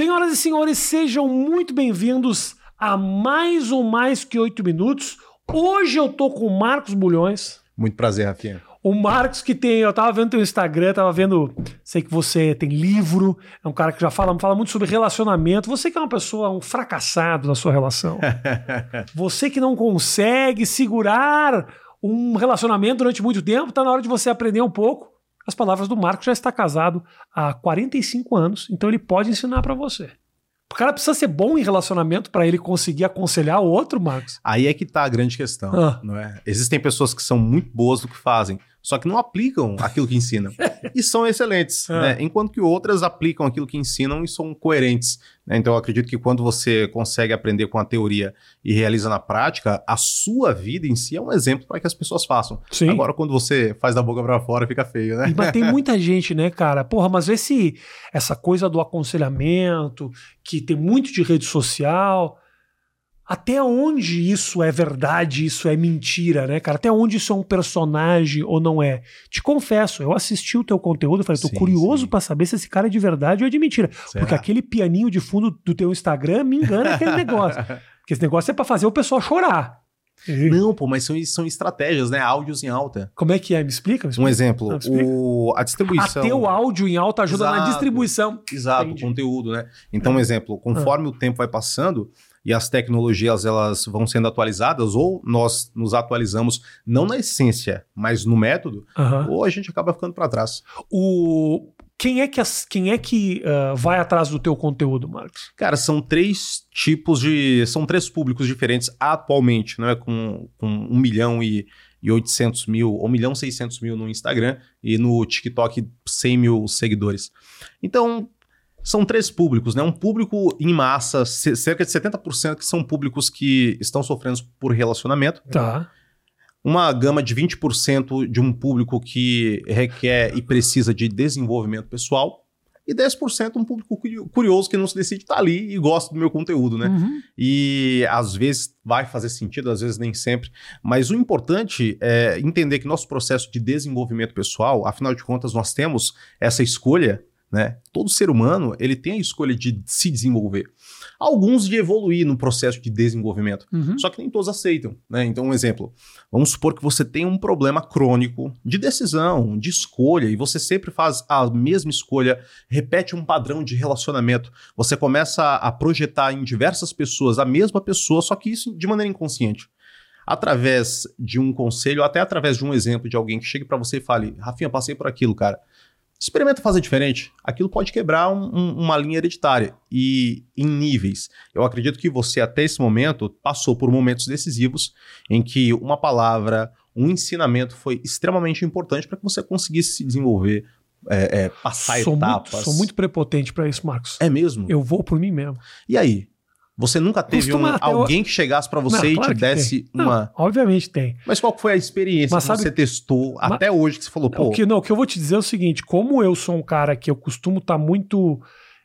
Senhoras e senhores, sejam muito bem-vindos a mais um Mais Que Oito Minutos. Hoje eu tô com o Marcos Bulhões. Muito prazer, Rafinha. O Marcos que tem, eu tava vendo teu Instagram, tava vendo, sei que você tem livro, é um cara que já fala, fala muito sobre relacionamento. Você que é uma pessoa, um fracassado na sua relação. você que não consegue segurar um relacionamento durante muito tempo, tá na hora de você aprender um pouco. As palavras do Marcos já está casado há 45 anos, então ele pode ensinar para você. O cara precisa ser bom em relacionamento para ele conseguir aconselhar o outro, Marcos. Aí é que tá a grande questão, Ah. não é? Existem pessoas que são muito boas no que fazem, só que não aplicam aquilo que ensinam. e são excelentes, Ah. né? Enquanto que outras aplicam aquilo que ensinam e são coerentes. né? Então eu acredito que quando você consegue aprender com a teoria e realiza na prática, a sua vida em si é um exemplo para que as pessoas façam. Sim. Agora, quando você faz da boca para fora, fica feio, né? E- Mas tem muita gente, né, cara? Porra, mas esse, essa coisa do aconselhamento, que tem muito de rede social. Até onde isso é verdade, isso é mentira, né, cara? Até onde isso é um personagem ou não é? Te confesso, eu assisti o teu conteúdo, falei, tô Sim, curioso pra saber se esse cara é de verdade ou é de mentira. Será? Porque aquele pianinho de fundo do teu Instagram me engana aquele negócio. Porque esse negócio é pra fazer o pessoal chorar. Não, pô, mas são, são estratégias, né? Áudios em alta. Como é que é? Me explica? Me Um explica. exemplo, Não, explica. o, a distribuição. Até o áudio em alta ajuda na Exato. distribuição. Exato, Entendi. o conteúdo, né? Então, um exemplo, conforme o tempo vai passando e as tecnologias elas vão sendo atualizadas, ou nós nos atualizamos não na essência, mas no método, Aham. ou a gente acaba ficando para trás. O quem é que as- quem é que ah, vai atrás do teu conteúdo, Marcos? Cara, são três tipos de. São três públicos diferentes atualmente, não é? Com, com 1 milhão e, e 800 mil, 1 milhão e 600 mil no Instagram e no TikTok 100 mil seguidores. Então, são três públicos, né? Um público em massa, ce- cerca de 70% que são públicos que estão sofrendo por relacionamento. Tá. Uma gama de 20% de um público que requer e precisa de desenvolvimento pessoal. E 10% um público curi- curioso que não se decide estar ali e gosta do meu conteúdo, né? Uhum. E às vezes vai fazer sentido, às vezes nem sempre. Mas o importante é entender que nosso processo de desenvolvimento pessoal, afinal de contas, nós temos essa escolha, né? Todo ser humano ele tem a escolha de se desenvolver. Alguns de evoluir no processo de desenvolvimento. Uhum. Só que nem todos aceitam, né? Então, um exemplo. Vamos supor que você tem um problema crônico de decisão, de escolha, e você sempre faz a mesma escolha, repete um padrão de relacionamento. Você começa a projetar em diversas pessoas a mesma pessoa, só que isso de maneira inconsciente. Através de um conselho, até através de um exemplo de alguém que chegue pra você e fale: Rafinha, passei por aquilo, cara. Experimenta fazer diferente. Aquilo pode quebrar um- um- uma linha hereditária e em níveis. Eu acredito que você, até esse momento, passou por momentos decisivos em que uma palavra, um ensinamento foi extremamente importante para que você conseguisse se desenvolver, é, é, passar sou, muito, etapas. sou muito prepotente pra isso, Marcos. É mesmo? Eu vou por mim mesmo. E aí? Você nunca teve um- alguém que chegasse para você Não, e claro te desse tem. Não, uma. obviamente tem. Mas qual foi a experiência Mas que sabe- você testou até hoje que você falou, pô, O que, não, o que eu vou te dizer é o seguinte: como eu sou um cara que eu costumo estar muito.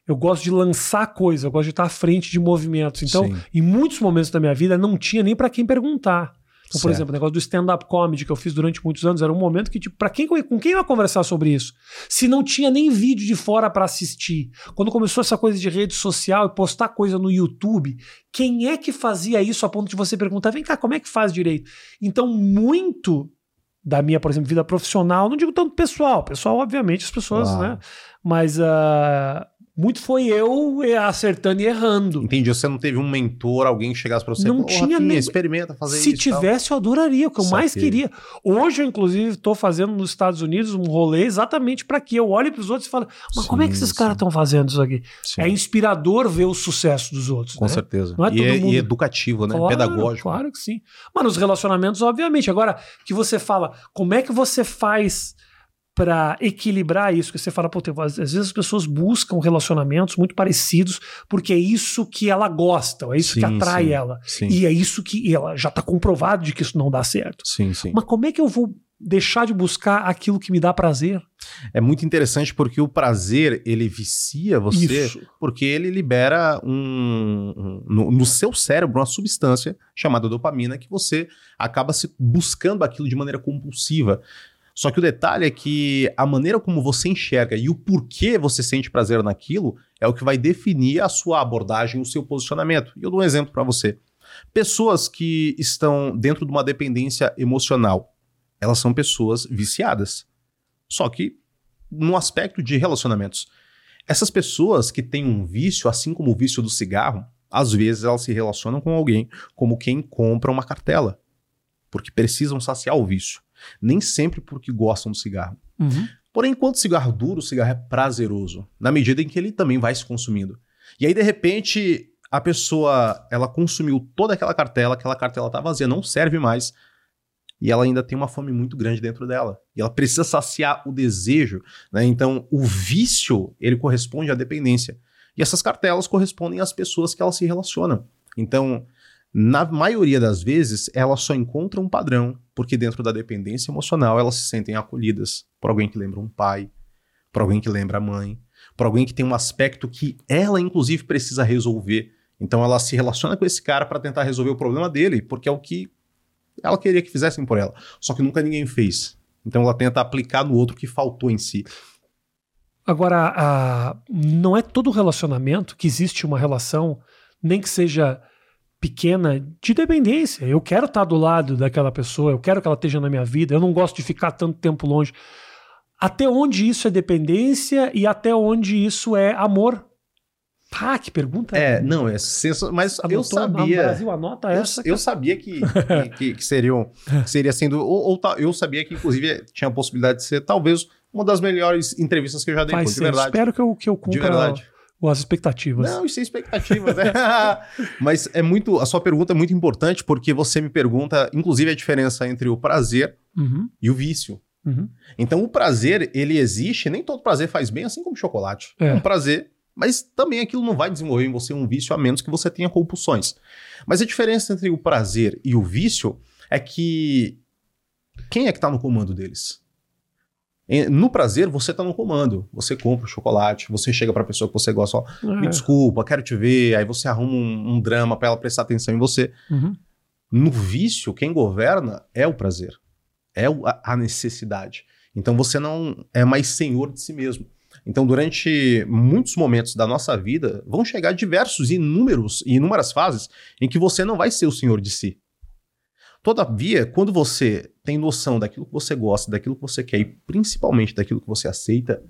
Eu gosto de lançar coisa, eu gosto de estar à frente de movimentos. Então, Sim. em muitos momentos da minha vida, não tinha nem pra quem perguntar. Então, por exemplo, o negócio do stand-up comedy que eu fiz durante muitos anos era um momento que, tipo, pra quem, com quem eu ia conversar sobre isso? Se não tinha nem vídeo de fora pra assistir. Quando começou essa coisa de rede social e postar coisa no YouTube, quem é que fazia isso a ponto de você perguntar, vem cá, como é que faz direito? Então, muito da minha, por exemplo, vida profissional, não digo tanto pessoal, pessoal, obviamente, as pessoas, né? Mas ah, muito foi eu acertando e errando. entendi, você não teve um mentor, alguém que chegasse para você Não tinha Rafinha, nem- experimenta fazer Se isso. e tal. tivesse, eu adoraria, o que eu mais Saquei. queria. Hoje, eu, inclusive, estou fazendo nos Estados Unidos um rolê exatamente para que eu olhe para os outros e fale: Mas como é que Sim, esses sim. caras estão fazendo isso aqui? Sim, É inspirador ver o sucesso dos outros. com né? certeza. Não é e, todo é, mundo- e educativo, né? Claro, Pedagógico. Claro que sim. Mas nos relacionamentos, obviamente. Agora, que você fala, como é que você faz para equilibrar isso? Que você fala, pô, tem- às vezes as pessoas buscam relacionamentos muito parecidos porque é isso que ela gosta, é isso que Sim, atrai sim. ela. Sim, E é isso que ela já está comprovado de que isso não dá certo. sim, sim. Mas como é que eu vou deixar de buscar aquilo que me dá prazer? É muito interessante porque o prazer, ele vicia você Isso. porque ele libera um, um- no, no seu cérebro uma substância chamada dopamina que você acaba se buscando aquilo de maneira compulsiva. Só que o detalhe é que a maneira como você enxerga e o porquê você sente prazer naquilo é o que vai definir a sua abordagem, o seu posicionamento. E eu dou um exemplo para você. Pessoas que estão dentro de uma dependência emocional, elas são pessoas viciadas. Só que no aspecto de relacionamentos. Essas pessoas que têm um vício, assim como o vício do cigarro, às vezes elas se relacionam com alguém como quem compra uma cartela, porque precisam saciar o vício. Nem sempre porque gostam do cigarro. Uhum. Porém, enquanto cigarro duro, o cigarro é prazeroso, na medida em que ele também vai se consumindo. E aí, de repente, a pessoa ela consumiu toda aquela cartela, aquela cartela tá vazia, não serve mais. E ela ainda tem uma fome muito grande dentro dela. E ela precisa saciar o desejo. Né? Então, o vício, ele corresponde à dependência. E essas cartelas correspondem às pessoas que elas se relacionam. Então, na maioria das vezes, elas só encontram um padrão, porque dentro da dependência emocional elas se sentem acolhidas por alguém que lembra um pai, por alguém que lembra a mãe, por alguém que tem um aspecto que ela, inclusive, precisa resolver. Então ela se relaciona com esse cara para tentar resolver o problema dele, porque é o que ela queria que fizessem por ela. Só que nunca ninguém fez. Então ela tenta aplicar no outro que faltou em si. Agora, a, não é todo relacionamento que existe uma relação, nem que seja pequena de dependência. Eu quero estar do lado daquela pessoa, eu quero que ela esteja na minha vida, eu não gosto de ficar tanto tempo longe. Até onde isso é dependência e até onde isso é amor? Ah, que pergunta. É, não, é senso... mas Anotou, eu sabia. Brasil anota essa. Eu, eu sabia que, que, que, seriam, que seria sendo. Ou, ou, eu sabia que, inclusive, tinha a possibilidade de ser talvez uma das melhores entrevistas que eu já dei, Faz de verdade. Espero que eu, que eu cumpra. De verdade as expectativas. Não, isso é expectativas, né? Mas é muito. A sua pergunta é muito importante porque você me pergunta, inclusive, a diferença entre o prazer uhum. e o vício. Uhum. Então, o prazer, ele existe, nem todo prazer faz bem, assim como chocolate. É, é um prazer, mas também aquilo não vai desenvolver em você um vício a menos que você tenha compulsões. Mas a diferença entre o prazer e o vício é que quem é que está no comando deles? No prazer, você está no comando. Você compra o chocolate, você chega para a pessoa que você gosta, ó, é. me desculpa, quero te ver. Aí você arruma um, um drama para ela prestar atenção em você. Uhum. No vício, quem governa é o prazer, é a necessidade. Então você não é mais senhor de si mesmo. Então, durante muitos momentos da nossa vida, vão chegar diversos, inúmeros e inúmeras fases em que você não vai ser o senhor de si. Todavia, quando você tem noção daquilo que você gosta, daquilo que você quer e principalmente daquilo que você aceita,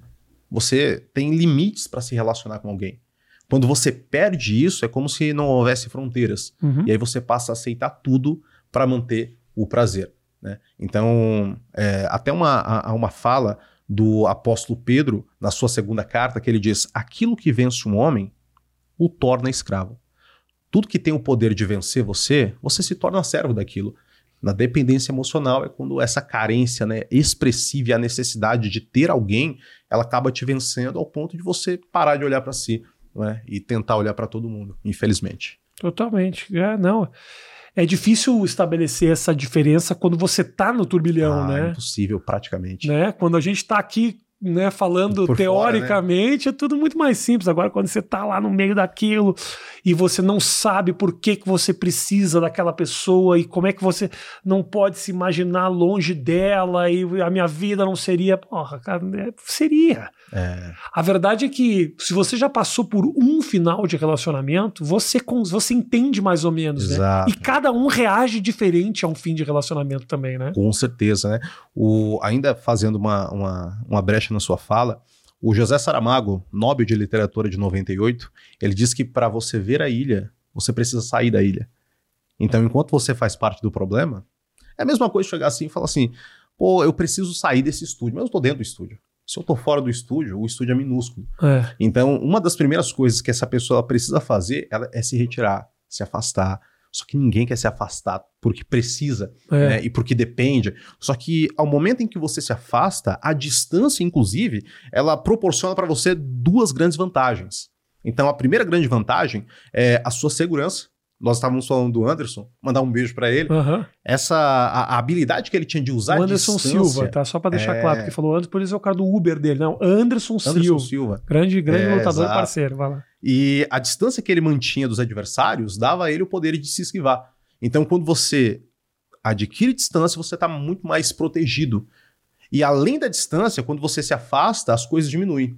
você tem limites para se relacionar com alguém. Quando você perde isso, é como se não houvesse fronteiras. Uhum. E aí você passa a aceitar tudo para manter o prazer. Né? Então, é, até uma, uma fala do apóstolo Pedro, na sua segunda carta, que ele diz: Aquilo que vence um homem o torna escravo. Tudo que tem o poder de vencer você, você se torna servo daquilo. Na dependência emocional é quando essa carência né, expressiva e a necessidade de ter alguém, ela acaba te vencendo ao ponto de você parar de olhar para si né, e tentar olhar para todo mundo, infelizmente. Totalmente. É, não. É difícil estabelecer essa diferença quando você está no turbilhão, ah, né? Impossível, praticamente. Né? Quando a gente está aqui né, falando Por teoricamente, fora, né? é tudo muito mais simples. Agora, quando você está lá no meio daquilo e você não sabe por que, que você precisa daquela pessoa e como é que você não pode se imaginar longe dela e a minha vida não seria. Porra, cara, é, seria. É. A verdade é que se você já passou por um final de relacionamento, você, você entende mais ou menos, né? Exato. né? E cada um reage diferente a um fim de relacionamento também, né? Com certeza, né? O, ainda fazendo uma, uma, uma brecha na sua fala, o José Saramago, Nobel de Literatura de 98, ele diz que para você ver a ilha, você precisa sair da ilha. Então, enquanto você faz parte do problema, é a mesma coisa chegar assim e falar assim: pô, eu preciso sair desse estúdio, mas eu estou dentro do estúdio. Se eu estou fora do estúdio, o estúdio é minúsculo. É. Então, uma das primeiras coisas que essa pessoa precisa fazer ela é se retirar, se afastar. Só que ninguém quer se afastar porque precisa é. né, e porque depende. Só que ao momento em que você se afasta, a distância, inclusive, ela proporciona para você duas grandes vantagens. Então, a primeira grande vantagem é a sua segurança nós estávamos falando do Anderson, mandar um beijo para ele. Uhum. Essa a, a, habilidade que ele tinha de usar o Anderson Silva, tá? Só para deixar é... claro, porque falou Anderson, por isso é o cara do Uber dele, não. Anderson, Anderson Silva. Silva. Grande, grande é, lutador exato. parceiro, vai lá. E a distância que ele mantinha dos adversários dava a ele o poder de se esquivar. Então, quando você adquire distância, você está muito mais protegido. E além da distância, quando você se afasta, as coisas diminuem.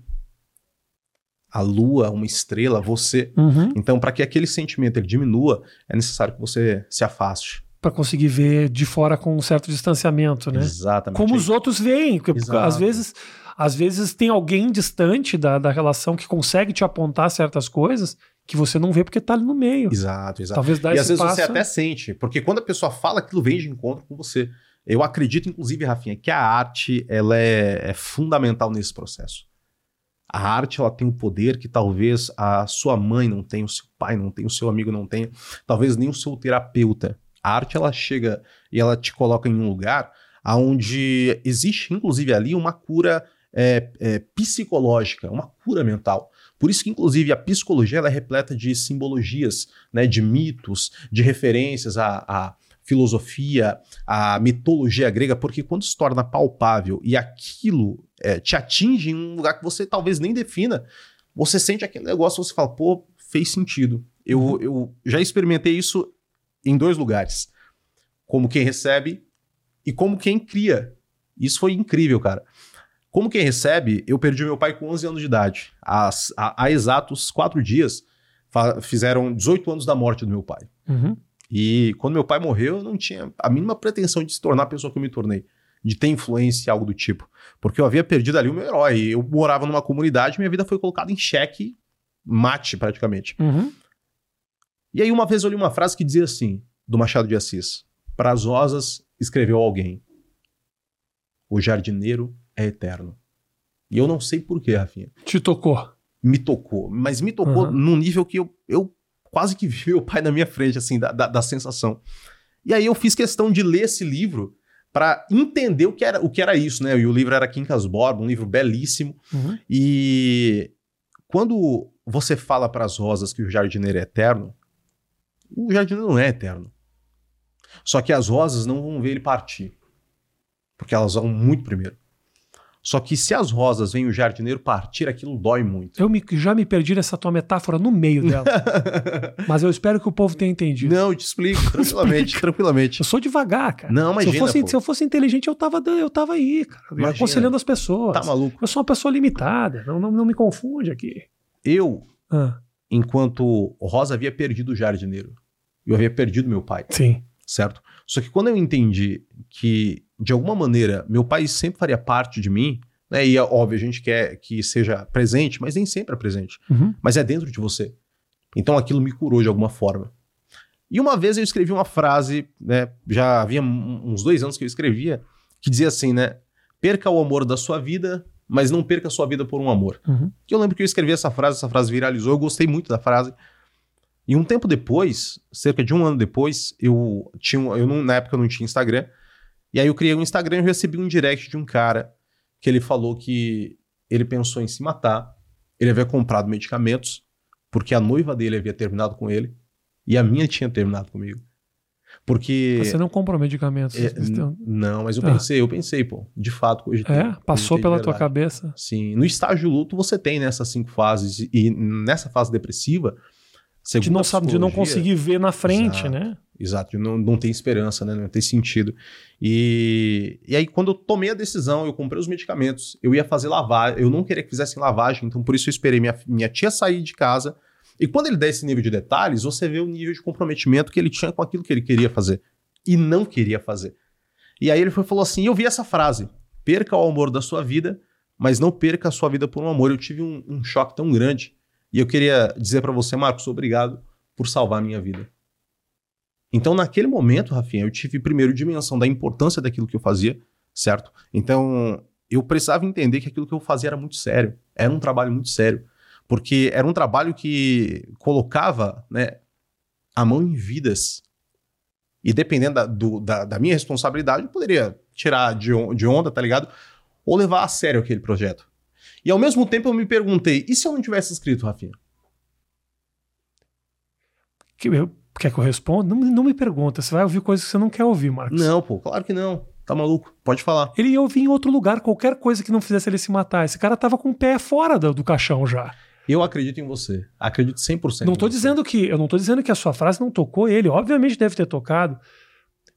A lua, uma estrela, você. Uhum. Então, para que aquele sentimento ele diminua, é necessário que você se afaste. Para conseguir ver de fora com um certo distanciamento, né? Exatamente. Como os outros veem. Porque Exato. às vezes, às vezes tem alguém distante da, da relação que consegue te apontar certas coisas que você não vê porque tá ali no meio. Exato, exato. Talvez dar E às vezes passo. você até sente, porque quando a pessoa fala, aquilo vem de encontro com você. Eu acredito, inclusive, Rafinha, que a arte ela é, é fundamental nesse processo. A arte ela tem um poder que talvez a sua mãe não tenha, o seu pai não tenha, o seu amigo não tenha, talvez nem o seu terapeuta. A arte ela chega e ela te coloca em um lugar onde existe, inclusive, ali uma cura é, é, psicológica, uma cura mental. Por isso que, inclusive, a psicologia ela é repleta de simbologias, né, de mitos, de referências à, à filosofia, à mitologia grega, porque quando se torna palpável e aquilo é, te atinge em um lugar que você talvez nem defina, você sente aquele negócio, você fala, pô, fez sentido. Eu, eu já experimentei isso em dois lugares. Como quem recebe e como quem cria. Isso foi incrível, cara. Como quem recebe, eu perdi meu pai com 11 anos de idade. Há, há, há exatos quatro dias, fizeram 18 anos da morte do meu pai. Uhum. E quando meu pai morreu, eu não tinha a mínima pretensão de se tornar a pessoa que eu me tornei. De ter influência, algo do tipo. Porque eu havia perdido ali o meu herói. Eu morava numa comunidade, minha vida foi colocada em xeque, mate praticamente. Uhum. E aí uma vez eu li uma frase que dizia assim, do Machado de Assis. Para as rosas escreveu alguém. O jardineiro é eterno. E eu não sei porquê, Rafinha. Te tocou. Me tocou. Mas me tocou Uhum. num nível que eu, eu quase que vi meu pai na minha frente, assim, da, da, da sensação. E aí eu fiz questão de ler esse livro para entender o que, era, o que era isso, né? E o livro era Quincas Borba, um livro belíssimo. Uhum. E quando você fala para as rosas que o jardineiro é eterno, o jardineiro não é eterno. Só que as rosas não vão ver ele partir. Porque elas vão muito primeiro. Só que se as rosas veem o jardineiro partir, aquilo dói muito. Eu me- já me perdi nessa tua metáfora no meio dela. mas eu espero que o povo tenha entendido. não, eu te explico, tranquilamente, tranquilamente. Eu sou devagar, cara. Não, se, eu fosse, pô. se eu fosse inteligente, eu tava, eu tava aí, cara. Imagina. Aconselhando as pessoas. Tá maluco? Eu sou uma pessoa limitada. Não, não, não me confunde aqui. Eu, Ah, enquanto Rosa havia perdido o jardineiro, eu havia perdido meu pai. sim. certo? Só que quando eu entendi que, de alguma maneira, meu pai sempre faria parte de mim, né? E é óbvio, a gente quer que seja presente, mas nem sempre é presente. Uhum. Mas é dentro de você. Então aquilo me curou de alguma forma. E uma vez eu escrevi uma frase, né? Já havia uns dois anos que eu escrevia, que dizia assim, né? Perca o amor da sua vida, mas não perca a sua vida por um amor. Uhum. Que eu lembro que eu escrevi essa frase, essa frase viralizou, eu gostei muito da frase. E um tempo depois, cerca de um ano depois, eu tinha, eu não, na época eu não tinha Instagram, e aí eu criei um Instagram e recebi um direct de um cara que ele falou que ele pensou em se matar, ele havia comprado medicamentos, porque a noiva dele havia terminado com ele, e a minha tinha terminado comigo. Porque... Você não compra medicamentos. é, não, mas eu Ah. pensei, eu pensei, pô, de fato, hoje É, passou pela tua cabeça. Sim, no estágio luto você tem nessas cinco fases e nessa fase depressiva, De não, sabe, de não conseguir ver na frente, Exato. né? Exato, não, não tem esperança, né? Não tem sentido. E, e aí, quando eu tomei a decisão, eu comprei os medicamentos, eu ia fazer lavagem, eu não queria que fizessem lavagem, então por isso eu esperei minha, minha tia sair de casa. E quando ele dá esse nível de detalhes, você vê o nível de comprometimento que ele tinha com aquilo que ele queria fazer e não queria fazer. E aí ele foi, falou assim: eu vi essa frase: perca o amor da sua vida, mas não perca a sua vida por um amor. Eu tive um, um choque tão grande. E eu queria dizer para você, Marcos, obrigado por salvar a minha vida. Então, naquele momento, Rafinha, eu tive primeiro dimensão da importância daquilo que eu fazia, certo? Então, eu precisava entender que aquilo que eu fazia era muito sério. Era um trabalho muito sério. Porque era um trabalho que colocava né, a mão em vidas. E dependendo da, do- da, da minha responsabilidade, eu poderia tirar de, de onda, tá ligado? Ou levar a sério aquele projeto. E ao mesmo tempo eu me perguntei, e se eu não tivesse escrito, Rafinha? Que eu- quer que eu responda? Não, não me pergunta. Você vai ouvir coisas que você não quer ouvir, Marcos. Não, pô, claro que não. Tá maluco? Pode falar. Ele ia ouvir em outro lugar, qualquer coisa que não fizesse ele se matar. Esse cara tava com o pé fora do, do caixão já. Eu acredito em você. Acredito 100% Não tô dizendo que eu não tô dizendo que a sua frase não tocou ele, obviamente deve ter tocado.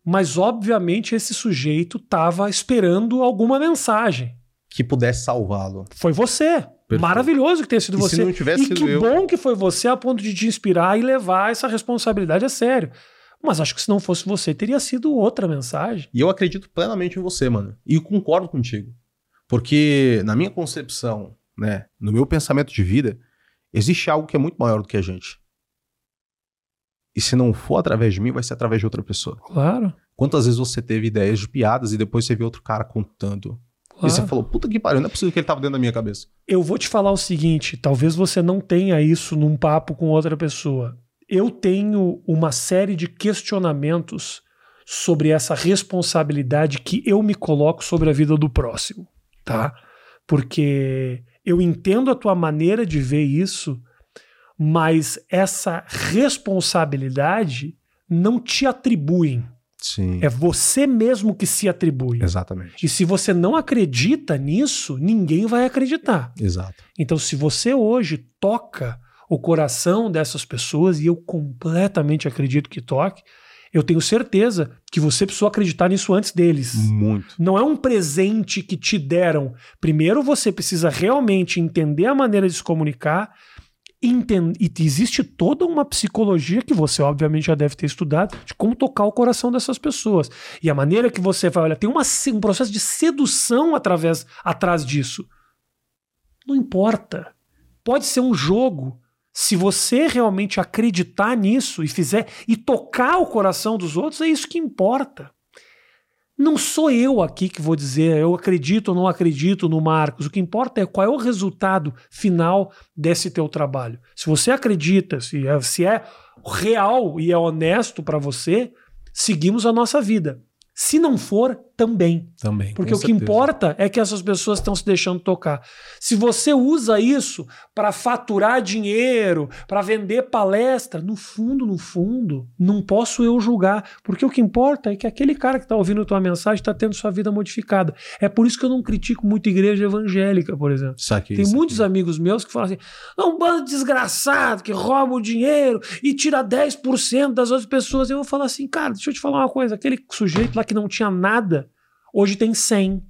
Mas, obviamente, esse sujeito estava esperando alguma mensagem. Que pudesse salvá-lo. Foi você. Perfeito. Maravilhoso que tenha sido E você. se não tivesse e sido que eu? bom que foi você a ponto de te inspirar e levar essa responsabilidade a sério. Mas acho que se não fosse você, teria sido outra mensagem. E eu acredito plenamente em você, mano. E concordo contigo. Porque, na minha concepção, né, no meu pensamento de vida, existe algo que é muito maior do que a gente. E se não for através de mim, vai ser através de outra pessoa. Claro. Quantas vezes você teve ideias de piadas e depois você viu outro cara contando? Claro. E você falou, puta que pariu, não é possível que ele tava dentro da minha cabeça. Eu vou te falar o seguinte: talvez você não tenha isso num papo com outra pessoa. Eu tenho uma série de questionamentos sobre essa responsabilidade que eu me coloco sobre a vida do próximo, tá? Porque eu entendo a tua maneira de ver isso, mas essa responsabilidade não te atribuem. Sim. É você mesmo que se atribui. Exatamente. E se você não acredita nisso, ninguém vai acreditar. Exato. Então, se você hoje toca o coração dessas pessoas, e eu completamente acredito que toque, eu tenho certeza que você precisou acreditar nisso antes deles. Muito. Não é um presente que te deram. Primeiro você precisa realmente entender a maneira de se comunicar. E existe toda uma psicologia que você, obviamente, já deve ter estudado de como tocar o coração dessas pessoas. E a maneira que você vai, olha, tem uma um processo de sedução através, atrás disso. Não importa. Pode ser um jogo. Se você realmente acreditar nisso e fizer e tocar o coração dos outros, é isso que importa. Não sou eu aqui que vou dizer eu acredito ou não acredito no Marcos. O que importa é qual é o resultado final desse teu trabalho. Se você acredita, se é, se é real e é honesto para você, seguimos a nossa vida. Se não for, também. Também. Porque o que certeza. importa é que essas pessoas estão se deixando tocar. Se você usa isso para faturar dinheiro, para vender palestra, no fundo, no fundo, não posso eu julgar. Porque o que importa é que aquele cara que está ouvindo tua mensagem está tendo sua vida modificada. É por isso que eu não critico muito igreja evangélica, por exemplo. Tem muitos amigos meus que falam assim: é um bando de desgraçado que rouba o dinheiro e tira 10% das outras pessoas. Eu vou falar assim, cara, deixa eu te falar uma coisa: aquele sujeito lá que não tinha nada, hoje tem 100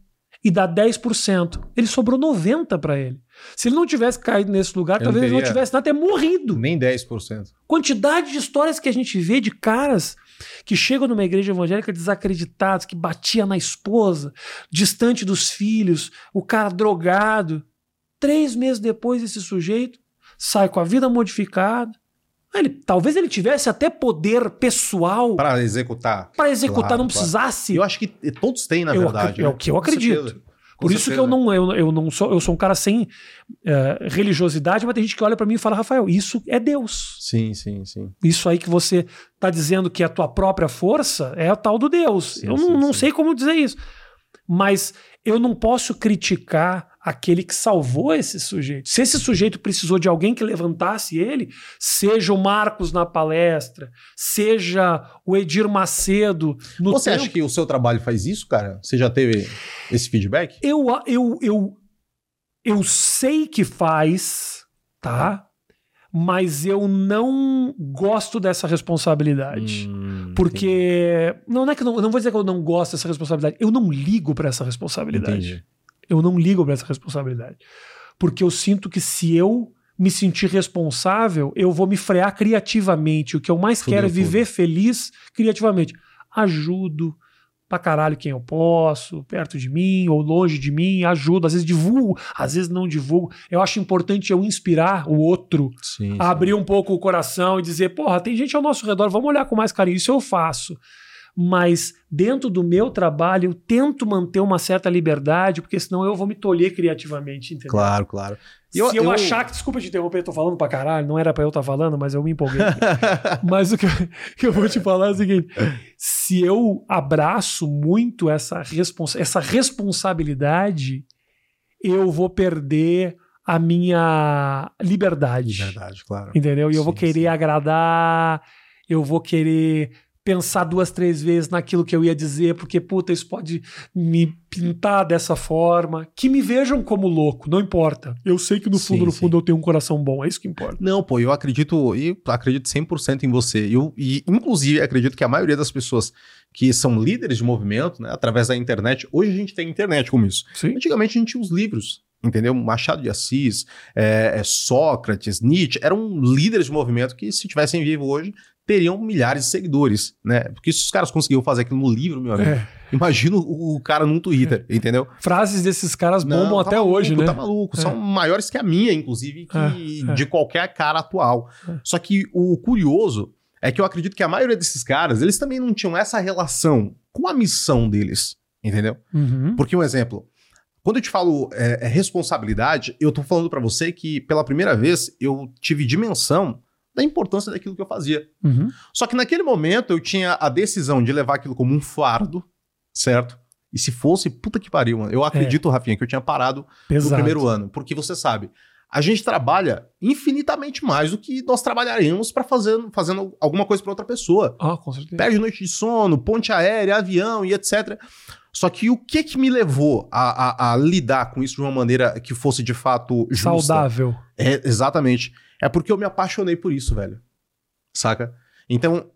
e dá 10%. Ele sobrou 90 para ele. Se ele não tivesse caído nesse lugar, Ele talvez ele não tivesse nada, ter morrido. Nem 10%. Quantidade de histórias que a gente vê de caras que chegam numa igreja evangélica desacreditados, que batia na esposa, distante dos filhos, o cara drogado. Três meses depois, esse sujeito sai com a vida modificada. Ele, talvez ele tivesse até poder pessoal Para executar. para executar, Claro, não claro. precisasse. Eu acho que todos têm, na Eu verdade. acre- é né? o que eu acredito. Com Por isso que eu não, eu, eu não sou, eu sou um cara sem eh, religiosidade, mas tem gente que olha para mim e fala, Rafael, isso é Deus. Sim, sim, sim. Isso aí que você tá dizendo que é a tua própria força é a tal do Deus. Sim, eu sim, não, não sim. sei como dizer isso. Mas eu não posso criticar aquele que salvou esse sujeito. Se esse sujeito precisou de alguém que levantasse ele, seja o Marcos na palestra, seja o Edir Macedo no Você tempo, acha que o seu trabalho faz isso, cara? Você já teve esse feedback? eu, eu, eu, eu sei que faz, tá? Mas eu não gosto dessa responsabilidade. Hum, Porque. Não, não é que eu não, eu não vou dizer que eu não gosto dessa responsabilidade. Eu não ligo pra essa responsabilidade. Entendi. Eu não ligo pra essa responsabilidade. Porque eu sinto que se eu me sentir responsável, eu vou me frear criativamente. O que eu mais Fudeu quero é tudo. viver feliz criativamente. Ajudo pra caralho quem eu posso, perto de mim ou longe de mim, ajudo. Às vezes divulgo, às vezes não divulgo. Eu acho importante eu inspirar o outro Sim, a abrir um pouco o coração e dizer, porra, tem gente ao nosso redor, vamos olhar com mais carinho. Isso eu faço. Mas dentro do meu trabalho, eu tento manter uma certa liberdade, porque senão eu vou me tolher criativamente, entendeu? Claro, claro. E Se eu, achar que, desculpa te interromper, eu tô falando pra caralho, não era pra eu estar falando, mas eu me empolguei. mas o que eu, que eu vou te falar é o seguinte: se eu abraço muito essa, respons essa responsabilidade, eu vou perder a minha liberdade. Verdade, claro. Entendeu? E eu vou querer sim. agradar, eu vou querer pensar duas, três vezes naquilo que eu ia dizer, porque, puta, isso pode me pintar dessa forma. Que me vejam como louco, não importa. Eu sei que no fundo, Sim, no sim. fundo, eu tenho um coração bom, é isso que importa. Não, pô, eu acredito, eu acredito 100% em você. Eu, e, inclusive, acredito que a maioria das pessoas que são líderes de movimento, né, através da internet, hoje a gente tem internet como isso. Sim. Antigamente a gente tinha os livros, entendeu? Machado de Assis, é, é, Sócrates, Nietzsche, eram líderes de movimento que, se tivessem vivo hoje, teriam milhares de seguidores, né? Porque se os caras conseguiram fazer aquilo no livro, meu amigo, É. imagina o, o cara no Twitter, entendeu? Frases desses caras bombam Não, até tá hoje, maluco, né? Tá maluco. É. São maiores que a minha, inclusive, que É, é. de qualquer cara atual. É. Só que o curioso é que eu acredito que a maioria desses caras, eles também não tinham essa relação com a missão deles, entendeu? Uhum. Porque um exemplo, quando eu te falo é, é responsabilidade, eu tô falando pra você que pela primeira vez eu tive dimensão da importância daquilo que eu fazia. Uhum. Só que naquele momento eu tinha a decisão de levar aquilo como um fardo, certo? E se fosse, puta que pariu, mano. Eu acredito, Rafinha, que eu tinha parado Pesado. no primeiro ano. Porque você sabe, a gente trabalha infinitamente mais do que nós trabalharíamos para fazer fazendo alguma coisa para outra pessoa. Ah, com certeza. Perde noite de sono, ponte aérea, avião e etc. Só que o que que me levou a, a- a lidar com isso de uma maneira que fosse de fato justa? Saudável. É, exatamente. É porque eu me apaixonei por isso, velho. Saca? Então,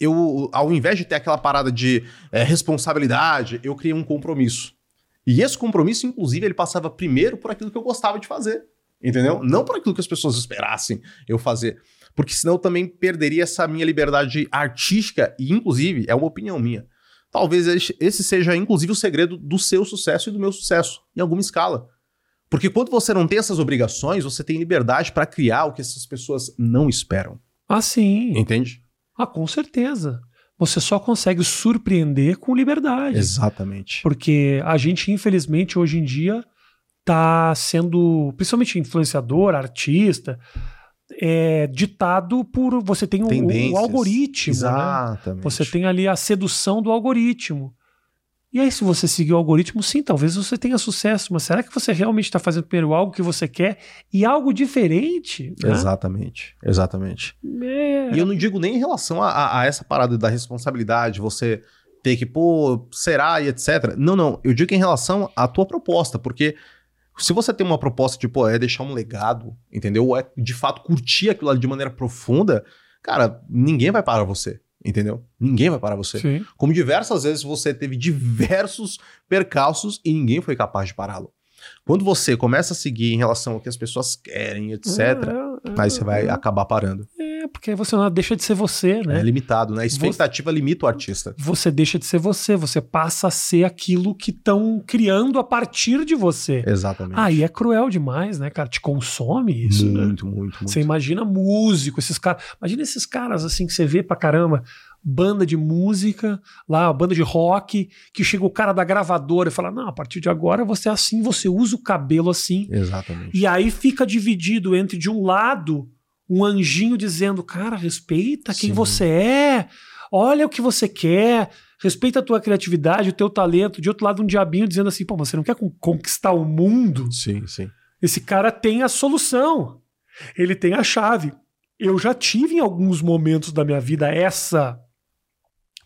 eu, ao invés de ter aquela parada de é, responsabilidade, eu criei um compromisso. E esse compromisso, inclusive, ele passava primeiro por aquilo que eu gostava de fazer. Entendeu? Não por aquilo que as pessoas esperassem eu fazer. Porque senão eu também perderia essa minha liberdade artística, e inclusive, é uma opinião minha. Talvez esse esse seja, inclusive, o segredo do seu sucesso e do meu sucesso, em alguma escala. Porque quando você não tem essas obrigações, você tem liberdade para criar o que essas pessoas não esperam. Ah, sim. Entende? Ah, com certeza. Você só consegue surpreender com liberdade. Exatamente. Porque a gente, infelizmente, hoje em dia está sendo, principalmente influenciador, artista, é, ditado por. Você tem o, o algoritmo. né? Exatamente. Você tem ali a sedução do algoritmo. E aí, se você seguir o algoritmo, sim, talvez você tenha sucesso, mas será que você realmente está fazendo primeiro algo que você quer e algo diferente? né? Exatamente. Exatamente. É. E eu não digo nem em relação a, a- a essa parada da responsabilidade, você ter que, pô, será e etc. Não, não. Eu digo em relação à tua proposta, porque se você tem uma proposta de, pô, é deixar um legado, entendeu? Ou é de fato curtir aquilo ali de maneira profunda, cara, ninguém vai parar você, entendeu? Ninguém vai parar você. Sim. Como diversas vezes você teve diversos percalços e ninguém foi capaz de pará-lo. Quando você começa a seguir em relação ao que as pessoas querem, etc., É, é, aí você vai é. acabar parando. É, porque aí você não deixa de ser você, né? É limitado, né? A expectativa limita o artista. Você deixa de ser você, você passa a ser aquilo que estão criando a partir de você. Exatamente. Aí é cruel demais, né, cara? Te consome isso, né? muito, muito, muito. Você imagina músico, esses caras. Imagina esses caras assim que você vê pra caramba. Banda de música, lá, banda de rock, que chega o cara da gravadora e fala: Não, a partir de agora você é assim, você usa o cabelo assim. Exatamente. E aí fica dividido entre, de um lado, um anjinho dizendo: Cara, respeita quem Sim. você é, olha o que você quer, respeita a tua criatividade, o teu talento. De outro lado, um diabinho dizendo assim: Pô, você não quer con- conquistar o mundo? Sim, sim. Esse cara tem a solução, ele tem a chave. Eu já tive em alguns momentos da minha vida essa.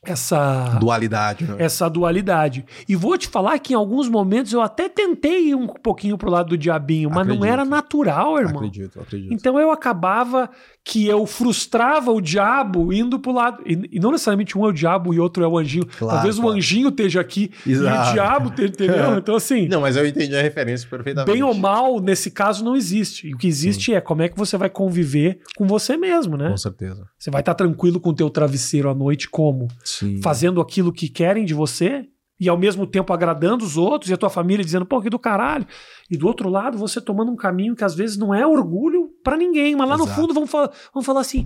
Essa Dualidade, né? essa dualidade. E vou te falar que em alguns momentos eu até tentei ir um pouquinho pro lado do diabinho, mas não Acredito. era natural, irmão. Acredito, acredito. Então eu acabava que eu frustrava o diabo indo pro lado. E, e não necessariamente um é o diabo e outro é o anjinho. Claro, Talvez o claro. anjinho esteja aqui e Exato. o diabo, esteja, entendeu? Então, assim, Não, mas eu entendi a referência perfeitamente. bem ou mal, nesse caso, não existe. E o que existe é como é que você vai conviver com você mesmo, né? Com certeza. Você vai estar tranquilo com o teu travesseiro à noite, como? Sim. fazendo aquilo que querem de você e ao mesmo tempo agradando os outros e a tua família dizendo, pô, que do caralho. E do outro lado, você tomando um caminho que às vezes não é orgulho pra ninguém, mas lá no Exato. fundo vão, fa vão falar assim: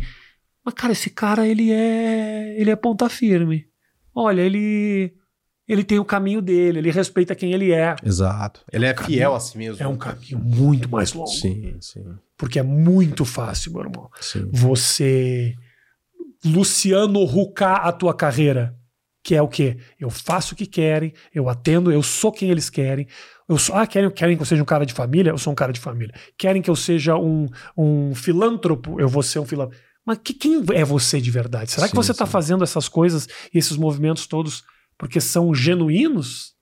mas cara, esse cara ele é ele é ponta firme. Olha, ele ele tem o caminho dele, ele respeita quem ele é. Exato. Ele é caminho- fiel a si mesmo. É um caminho muito mais longo, Sim, sim, porque é muito fácil, meu irmão. sim. Você Luciano Hucar a tua carreira. Que é o quê? Eu faço o que querem, eu atendo, eu sou quem eles querem. Eu sou, ah, querem, querem que eu seja um cara de família? Eu sou um cara de família. Querem que eu seja um, um filântropo? Eu vou ser um filântropo. Mas que, quem é você de verdade? Será que Sim, você está fazendo essas coisas e esses movimentos todos porque são genuínos?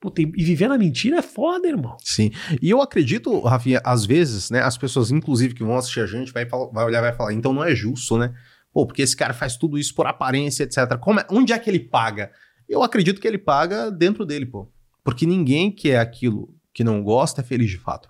Puta, e viver na mentira é foda, irmão. Sim. E eu acredito, Rafinha, às vezes, né, as pessoas, inclusive, que vão assistir a gente, vai, vai olhar e vai falar, então não é justo, né? Pô, porque esse cara faz tudo isso por aparência, etc. Como é- onde é que ele paga? Eu acredito que ele paga dentro dele, pô. Porque ninguém que é aquilo que não gosta é feliz de fato.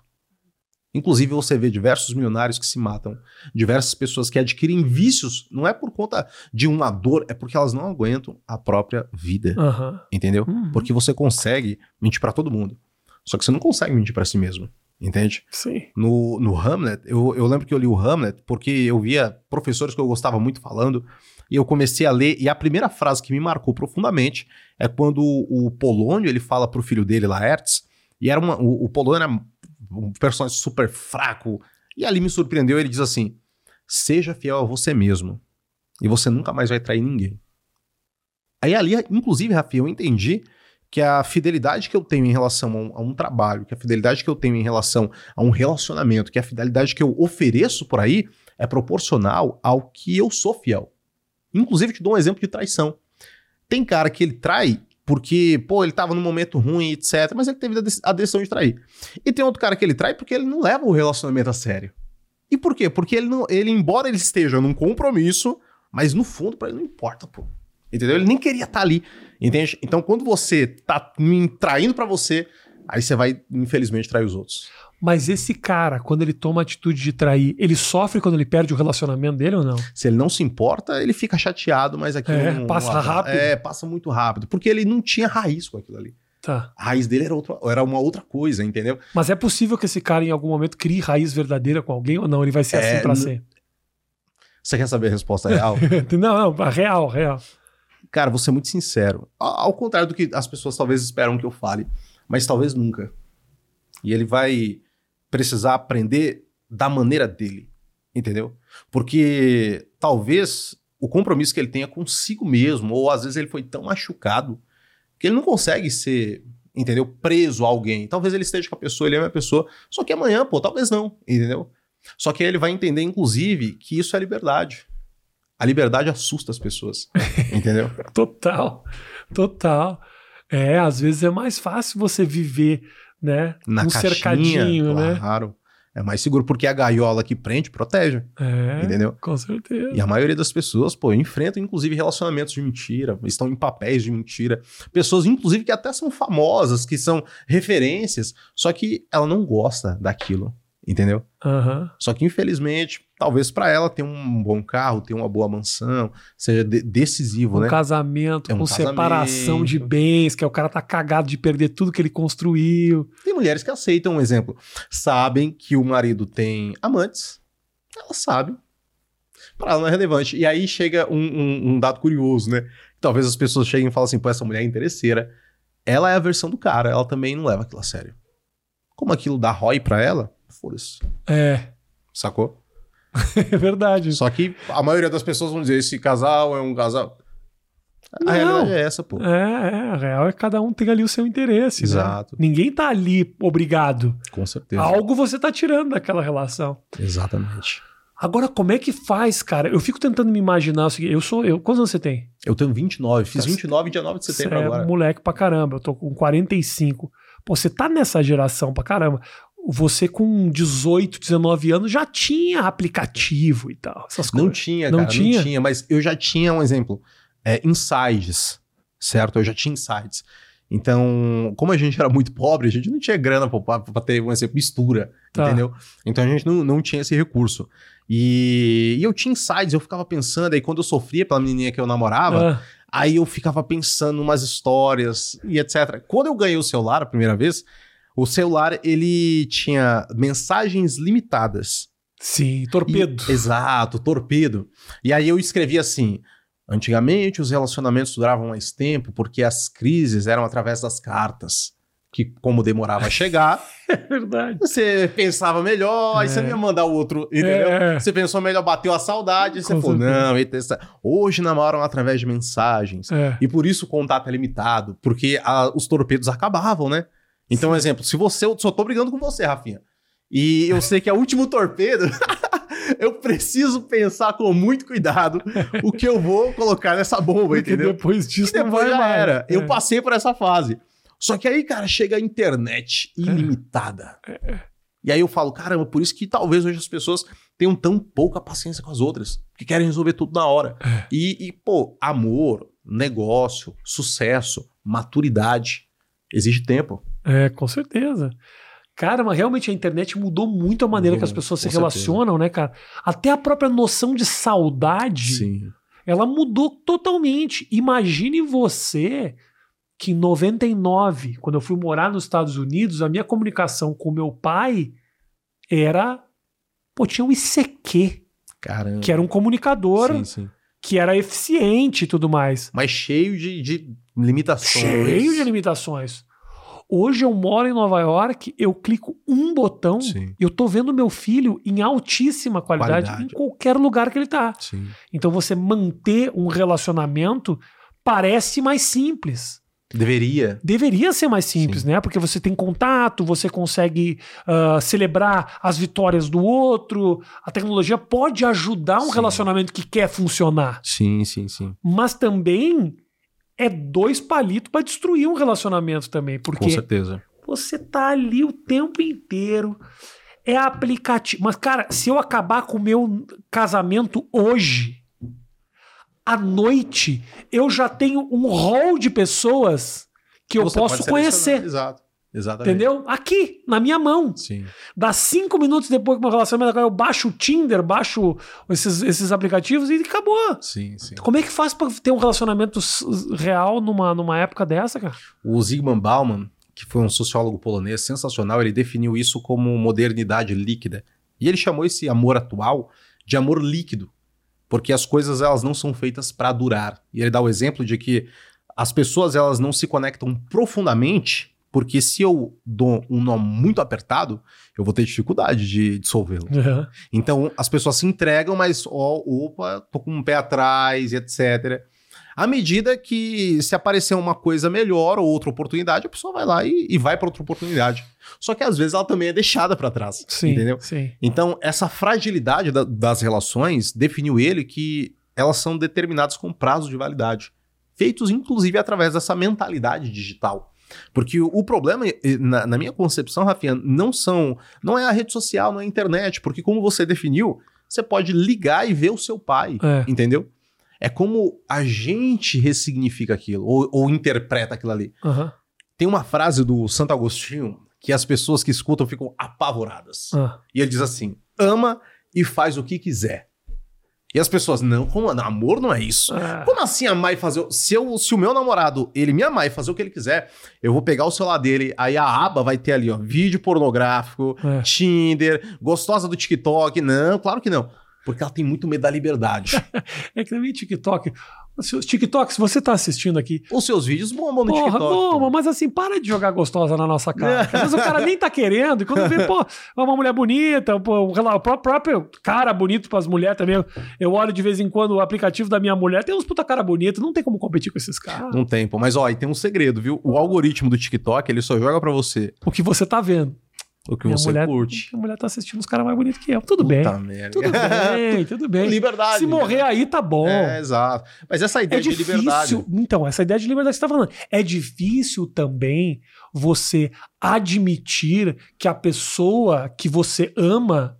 Inclusive, você vê diversos milionários que se matam, diversas pessoas que adquirem vícios, não é por conta de uma dor, é porque elas não aguentam a própria vida. Aham. Entendeu? Uhum. Porque você consegue mentir pra todo mundo. Só que você não consegue mentir pra si mesmo. Entende? Sim. No, no Hamlet, eu, eu lembro que eu li o Hamlet porque eu via professores que eu gostava muito falando e eu comecei a ler. E a primeira frase que me marcou profundamente é quando o, o Polônio ele fala pro filho dele, Laertes, e era uma, o, o Polônio era um personagem super fraco. E ali me surpreendeu. Ele diz assim: Seja fiel a você mesmo e você nunca mais vai trair ninguém. Aí ali, inclusive, Rafi, eu entendi que a fidelidade que eu tenho em relação a um, a um trabalho, que a fidelidade que eu tenho em relação a um relacionamento, que a fidelidade que eu ofereço por aí é proporcional ao que eu sou fiel. Inclusive, te dou um exemplo de traição. Tem cara que ele trai porque, pô, ele tava num momento ruim, etc., mas ele teve a dec- a decisão de trair. E tem outro cara que ele trai porque ele não leva o relacionamento a sério. E por quê? Porque ele, não, ele embora ele esteja num compromisso, mas no fundo, pra ele não importa, pô. Entendeu? Ele nem queria estar ali. Entende? Então, quando você tá me traindo pra você, aí você vai, infelizmente, trair os outros. Mas esse cara, quando ele toma a atitude de trair, ele sofre quando ele perde o relacionamento dele ou não? Se ele não se importa, ele fica chateado, mas aquilo É, não, passa não- rápido. É, passa muito rápido. Porque ele não tinha raiz com aquilo ali. Tá. A raiz dele era, outra, era uma outra coisa, entendeu? Mas é possível que esse cara em algum momento crie raiz verdadeira com alguém ou não? Ele vai ser É, assim pra n- sempre? Você quer saber a resposta real? não, não, real, real. Cara, vou ser muito sincero. Ao contrário do que as pessoas talvez esperam que eu fale, mas talvez nunca. E ele vai precisar aprender da maneira dele, entendeu? Porque talvez o compromisso que ele tenha consigo mesmo, ou às vezes ele foi tão machucado que ele não consegue ser, entendeu? Preso a alguém. Talvez ele esteja com a pessoa, ele é uma pessoa, só que amanhã, pô, talvez não, entendeu? Só que ele vai entender, inclusive, que isso é liberdade. A liberdade assusta as pessoas, entendeu? Total, total. É, às vezes é mais fácil você viver, né? Na um caixinha, cercadinho, né? claro. É mais seguro, porque a gaiola que prende protege, É, entendeu? com certeza. E a maioria das pessoas, pô, enfrentam inclusive relacionamentos de mentira, estão em papéis de mentira. Pessoas, inclusive, que até são famosas, que são referências, só que ela não gosta daquilo, entendeu? Aham. Só que, infelizmente, talvez pra ela ter um bom carro, ter uma boa mansão, seja de- decisivo, Um né? casamento É um com separação de casamento. bens, que é o cara tá cagado de perder tudo que ele construiu. Tem mulheres que aceitam um exemplo. Sabem que o marido tem amantes. Ela sabe. Pra ela não é relevante. E aí chega um, um- um dado curioso, né? Talvez as pessoas cheguem e falem assim: pô, essa mulher é interesseira. Ela é a versão do cara. Ela também não leva aquilo a sério. Como aquilo dá ROI pra ela, foda-se. É, Sacou? é verdade. Só que a maioria das pessoas vão dizer: esse casal é um casal. A Não. realidade é essa, pô. É, é, a real é que cada um tem ali o seu interesse. né? Exato. Ninguém tá ali obrigado. Com certeza. Algo você tá tirando daquela relação. Exatamente. Agora, como é que faz, cara? Eu fico tentando me imaginar o seguinte: eu sou eu. Quantos anos você tem? Eu tenho 29. Fiz Tá 29 dia 9 de setembro Você é agora. moleque pra caramba. Eu tô com 45. Pô, você tá nessa geração pra caramba. Você com 18, 19 anos já tinha aplicativo e tal. Essas Não coisas. tinha, Não cara, tinha? não tinha, mas eu já tinha um exemplo. É, insights, certo? Eu já tinha insights. Então, como a gente era muito pobre, a gente não tinha grana pra ter, um exemplo, mistura, Tá. entendeu? Então a gente não, não tinha esse recurso. E, e eu tinha insights, eu ficava pensando, aí quando eu sofria pela menininha que eu namorava, Ah, aí eu ficava pensando umas histórias e etc. Quando eu ganhei o celular a primeira vez, o celular ele tinha mensagens limitadas. sim, torpedo. E- exato, torpedo. E aí eu escrevi assim: antigamente os relacionamentos duravam mais tempo porque as crises eram através das cartas. Que, como demorava a chegar, É verdade. você pensava melhor, aí você É. não ia mandar o outro, entendeu? É. Você pensou melhor, bateu a saudade, e você falou: não, eita, essa- hoje namoram através de mensagens. É. E por isso o contato é limitado, porque a- os torpedos acabavam, né? Então, exemplo, se você, eu só tô brigando com você, Rafinha. E eu sei que é o último torpedo, eu preciso pensar com muito cuidado o que eu vou colocar nessa bomba, Porque entendeu? depois disso E depois já mais. era. Eu É. passei por essa fase. Só que aí, cara, chega a internet ilimitada. E aí eu falo, caramba, por isso que talvez hoje as pessoas tenham tão pouca paciência com as outras, que querem resolver tudo na hora. E, e, pô, amor, negócio, sucesso, maturidade, exige tempo. É, com certeza. Cara, mas realmente a internet mudou muito a maneira que as pessoas se certeza. relacionam, né, cara? Até a própria noção de saudade, Sim. ela mudou totalmente. Imagine você que em 99, quando eu fui morar nos Estados Unidos, a minha comunicação com meu pai era. Pô, tinha um ICQ, Caramba. que era um comunicador Sim, sim. que era eficiente e tudo mais. Mas cheio de, de limitações. Cheio de limitações. Hoje eu moro em Nova York, eu clico um botão Sim, e eu tô vendo meu filho em altíssima qualidade, Qualidade. em qualquer lugar que ele tá. sim. Então você manter um relacionamento parece mais simples. Deveria. Deveria ser mais simples, Sim. né? Porque você tem contato, você consegue ah, celebrar as vitórias do outro. A tecnologia pode ajudar um Sim. relacionamento que quer funcionar, Sim, sim, sim. mas também é dois palitos para destruir um relacionamento também, Com porque certeza. você tá ali o tempo inteiro. É aplicativo. Mas, cara, se eu acabar com o meu casamento hoje, à noite, eu já tenho um rol de pessoas que eu Você posso conhecer. Exato. Exatamente. Entendeu? Aqui, na minha mão. Sim. Dá cinco minutos depois que meu relacionamento acaba, eu baixo o Tinder, baixo esses, esses aplicativos e acabou. Sim, sim. Como é que faz pra ter um relacionamento real numa, numa época dessa, cara? O Zygmunt Bauman, que foi um sociólogo polonês sensacional, ele definiu isso como modernidade líquida. E ele chamou esse amor atual de amor líquido, porque as coisas elas não são feitas para durar. E ele dá o exemplo de que as pessoas elas não se conectam profundamente, porque se eu dou um nó muito apertado, eu vou ter dificuldade de dissolvê-lo. Então as pessoas se entregam, mas ó, opa, tô com um pé atrás, e etc. À medida que se aparecer uma coisa melhor ou outra oportunidade, a pessoa vai lá e, e vai para outra oportunidade. Só que às vezes ela também é deixada para trás, Sim, entendeu? sim. Então essa fragilidade da- das relações definiu ele que elas são determinadas com prazo de validade, feitos inclusive através dessa mentalidade digital. Porque o, o problema, na, na minha concepção, Rafinha, não são, não é a rede social, não é a internet, porque como você definiu, você pode ligar e ver o seu pai, É. entendeu? É como a gente ressignifica aquilo, ou, ou interpreta aquilo ali. Aham. Tem uma frase do Santo Agostinho que as pessoas que escutam ficam apavoradas. Ah. E ele diz assim: ama e faz o que quiser. E as pessoas, não, como namoro não é isso. Ah. Como assim amar e fazer? Se, eu, se o meu namorado, ele me amar e fazer o que ele quiser, eu vou pegar o celular dele, aí a aba vai ter ali, ó, vídeo pornográfico, É. Tinder, gostosa do TikTok. Não, claro que não. Porque ela tem muito medo da liberdade. É que também TikTok. Se os TikTok, se você tá assistindo aqui. Os seus vídeos bombam no Porra, TikTok. bom, mas assim, para de jogar gostosa na nossa cara. Às vezes o cara nem tá querendo, e quando vê, pô, é uma mulher bonita, pô, o próprio cara bonito pras mulheres também. Eu- olho de vez em quando o aplicativo da minha mulher, tem uns puta cara bonito, não tem como competir com esses caras. Não tem, pô. Mas ó, e tem um segredo, viu? O algoritmo do TikTok, ele só joga pra você O que você tá vendo. O que Minha você mulher, curte. Minha mulher tá assistindo os caras mais bonitos que eu. Tudo bem. Puta merda. Tudo bem, tudo bem. Liberdade. Se morrer aí, tá bom. É, exato. Mas essa É ideia de liberdade. difícil. Então, essa ideia de liberdade que você está falando. É difícil também você admitir que a pessoa que você ama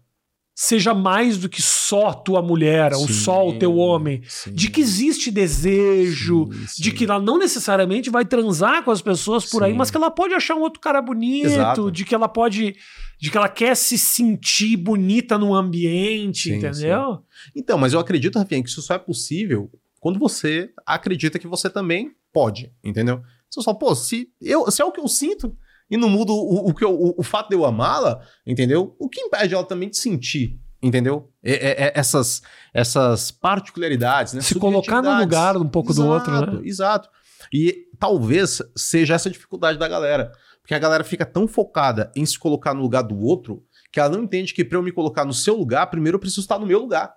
seja mais do que só tua mulher ou Sim, só o teu homem. sim, De que existe desejo, sim, de que ela não necessariamente vai transar com as pessoas por aí, mas que ela pode achar um outro cara bonito, Exato. de que ela pode. de que ela quer se sentir bonita no ambiente, entendeu? Então, mas eu acredito, Rafinha, que isso só é possível quando você acredita que você também pode, entendeu? Você fala, pô, se, eu, se é o que eu sinto e não muda o, o, que eu- o, o fato de eu amá-la, entendeu? O que impede ela também de sentir, entendeu? É- é- é essas, essas particularidades, né? Se colocar no lugar um pouco do outro, né? Exato, Exato. E talvez seja essa dificuldade da galera. Porque a galera fica tão focada em se colocar no lugar do outro que ela não entende que para eu me colocar no seu lugar, primeiro eu preciso estar no meu lugar.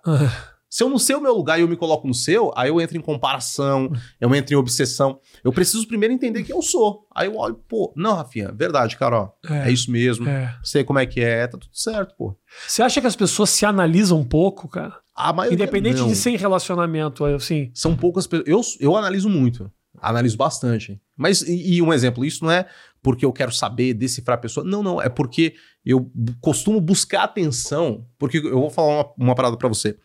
Se eu não sei o meu lugar e eu me coloco no seu, aí eu entro em comparação, eu entro em obsessão. Eu preciso primeiro entender quem eu sou. Aí eu olho, pô, não, Rafinha, verdade, cara, ó, é, é isso mesmo. É. Sei como é que é, tá tudo certo, pô. Você acha que as pessoas se analisam um pouco, cara? Independente não. de ser em relacionamento, assim. São poucas pessoas. Eu, eu analiso muito. Analiso bastante. Mas, e, e, um exemplo, isso não é porque eu quero saber, decifrar a pessoa. Não, não. É porque eu costumo buscar atenção. Porque eu vou falar uma, uma parada para você.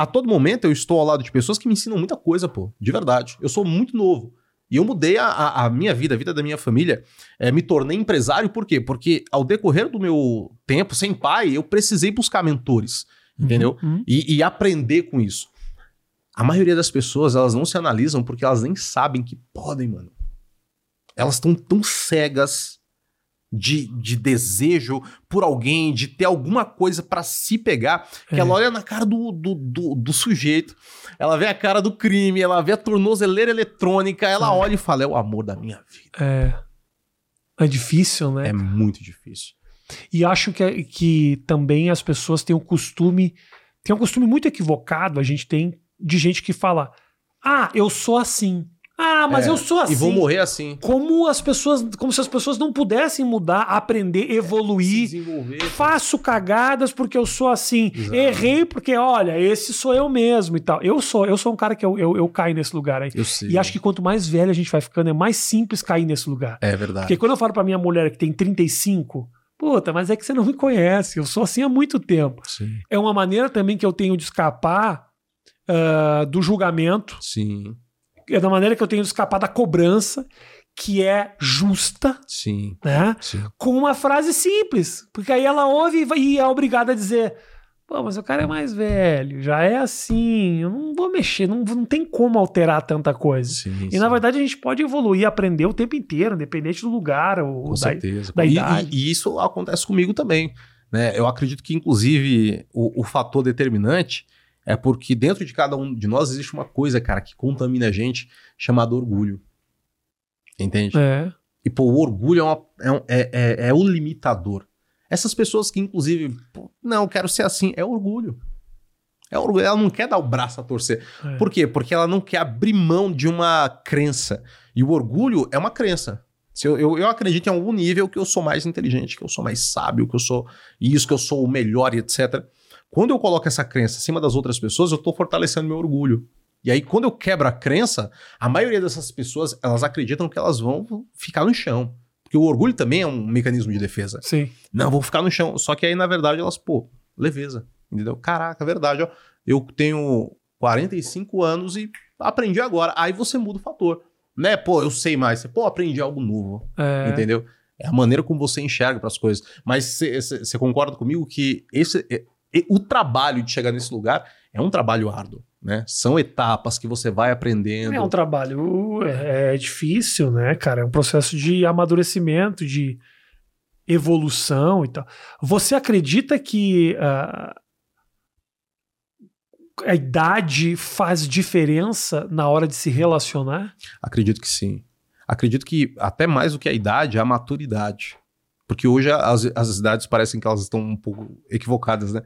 A todo momento eu estou ao lado de pessoas que me ensinam muita coisa, pô. De verdade. Eu sou muito novo. E eu mudei a, a, a, minha vida, a vida da minha família. É, me tornei empresário, por quê? Porque ao decorrer do meu tempo sem pai, eu precisei buscar mentores, uhum, entendeu? Uhum. E, e, aprender com isso. A maioria das pessoas, elas não se analisam porque elas nem sabem que podem, mano. Elas estão tão cegas de, de desejo por alguém, de ter alguma coisa para se pegar, que é. ela olha na cara do, do, do, do, sujeito, ela vê a cara do crime, ela vê a tornozeleira eletrônica, ela é. olha e fala: é o amor da minha vida. É. É difícil, né? É muito difícil. E acho que, que também as pessoas têm o costume, tem um costume muito equivocado, a gente tem, de gente que fala: ah, eu sou assim. Ah, mas é, eu sou assim. E vou morrer assim. Como as pessoas, como se as pessoas não pudessem mudar, aprender, evoluir. É, Faço cagadas porque eu sou assim. Exato. Errei porque, olha, esse sou eu mesmo e tal. Eu sou, eu sou um cara que eu, eu, eu caio nesse lugar aí. Eu sei. E acho que quanto mais velho a gente vai ficando, é mais simples cair nesse lugar. É verdade. Porque quando eu falo pra minha mulher que tem 35, Puta, mas é que você não me conhece. Eu sou assim há muito tempo. Sim. É uma maneira também que eu tenho de escapar uh, do julgamento. Sim é da maneira que eu tenho de escapar da cobrança, que é justa, sim, né? Sim. Com uma frase simples, porque aí ela ouve e é obrigada a dizer: Pô, mas o cara é mais velho, já é assim, eu não vou mexer, não, não tem como alterar tanta coisa. Sim, e sim. na verdade a gente pode evoluir, aprender o tempo inteiro, independente do lugar ou Com da, certeza. da e, idade. E, e, isso acontece comigo também. Né? Eu acredito que, inclusive, o, o fator determinante é porque dentro de cada um de nós existe uma coisa, cara, que contamina a gente, chamada orgulho. Entende? É. E, pô, o orgulho é, uma, é, é, é, é o limitador. Essas pessoas que, inclusive, pô, não, quero ser assim, é orgulho. É orgulho. Ela não quer dar o braço a torcer. É. Por quê? Porque ela não quer abrir mão de uma crença. E o orgulho é uma crença. Se eu, eu, eu, acredito em algum nível que eu sou mais inteligente, que eu sou mais sábio, que eu sou isso, que eu sou o melhor etc. Quando eu coloco essa crença acima das outras pessoas, eu estou fortalecendo meu orgulho. E aí, quando eu quebro a crença, a maioria dessas pessoas, elas acreditam que elas vão ficar no chão. Porque o orgulho também é um mecanismo de defesa. Sim. Não, vou ficar no chão. Só que aí, na verdade, elas, pô, leveza. Entendeu? Caraca, verdade, ó. Eu tenho 45 anos e aprendi agora. Aí você muda o fator. Né? Pô, eu sei mais. Pô, aprendi algo novo. É. Entendeu? É a maneira como você enxerga para as coisas. Mas você concorda comigo que esse, e o trabalho de chegar nesse lugar é um trabalho árduo, né? São etapas que você vai aprendendo. É um trabalho é, é difícil, né, cara? É um processo de amadurecimento, de evolução e tal. Você acredita que uh, a idade faz diferença na hora de se relacionar? Acredito que sim. Acredito que até mais do que a idade, a maturidade. Porque hoje as, as idades parecem que elas estão um pouco equivocadas, né?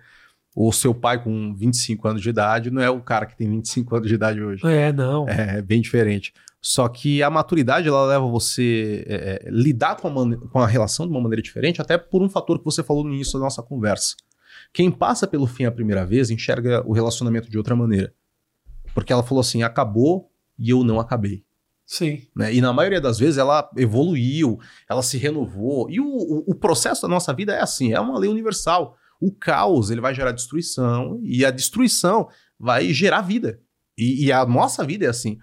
O seu pai com 25 anos de idade não é o cara que tem 25 anos de idade hoje. É, não. É, é bem diferente. Só que a maturidade ela leva você é, é lidar com a, com a relação de uma maneira diferente, até por um fator que você falou no início da nossa conversa. Quem passa pelo fim a primeira vez enxerga o relacionamento de outra maneira. Porque ela falou assim: acabou e eu não acabei. Sim. Né? E na maioria das vezes ela evoluiu, ela se renovou. E o, o, o, processo da nossa vida é assim, é uma lei universal. O caos ele vai gerar destruição e a destruição vai gerar vida. E, e a nossa vida é assim.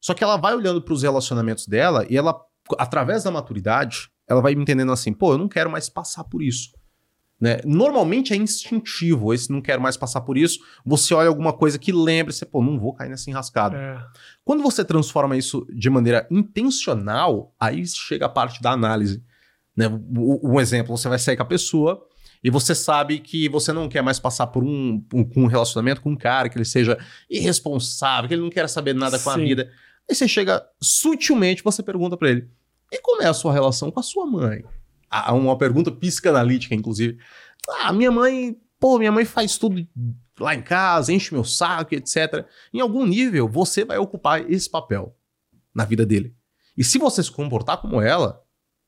Só que ela vai olhando para os relacionamentos dela e ela, através da maturidade, ela vai entendendo assim, pô, eu não quero mais passar por isso. Né? Normalmente é instintivo, esse não quero mais passar por isso. Você olha alguma coisa que lembre, você, pô, não vou cair nessa enrascada. É. Quando você transforma isso de maneira intencional, aí chega a parte da análise. Né? Um exemplo, você vai sair com a pessoa e você sabe que você não quer mais passar por um, um, um relacionamento com um cara que ele seja irresponsável, que ele não quer saber nada com Sim. a vida. Aí você chega sutilmente, você pergunta para ele: e como é a sua relação com a sua mãe? Uma pergunta psicanalítica, inclusive. Ah, minha mãe Pô, minha mãe faz tudo lá em casa, enche meu saco, etc. Em algum nível, você vai ocupar esse papel na vida dele. E se você se comportar como ela,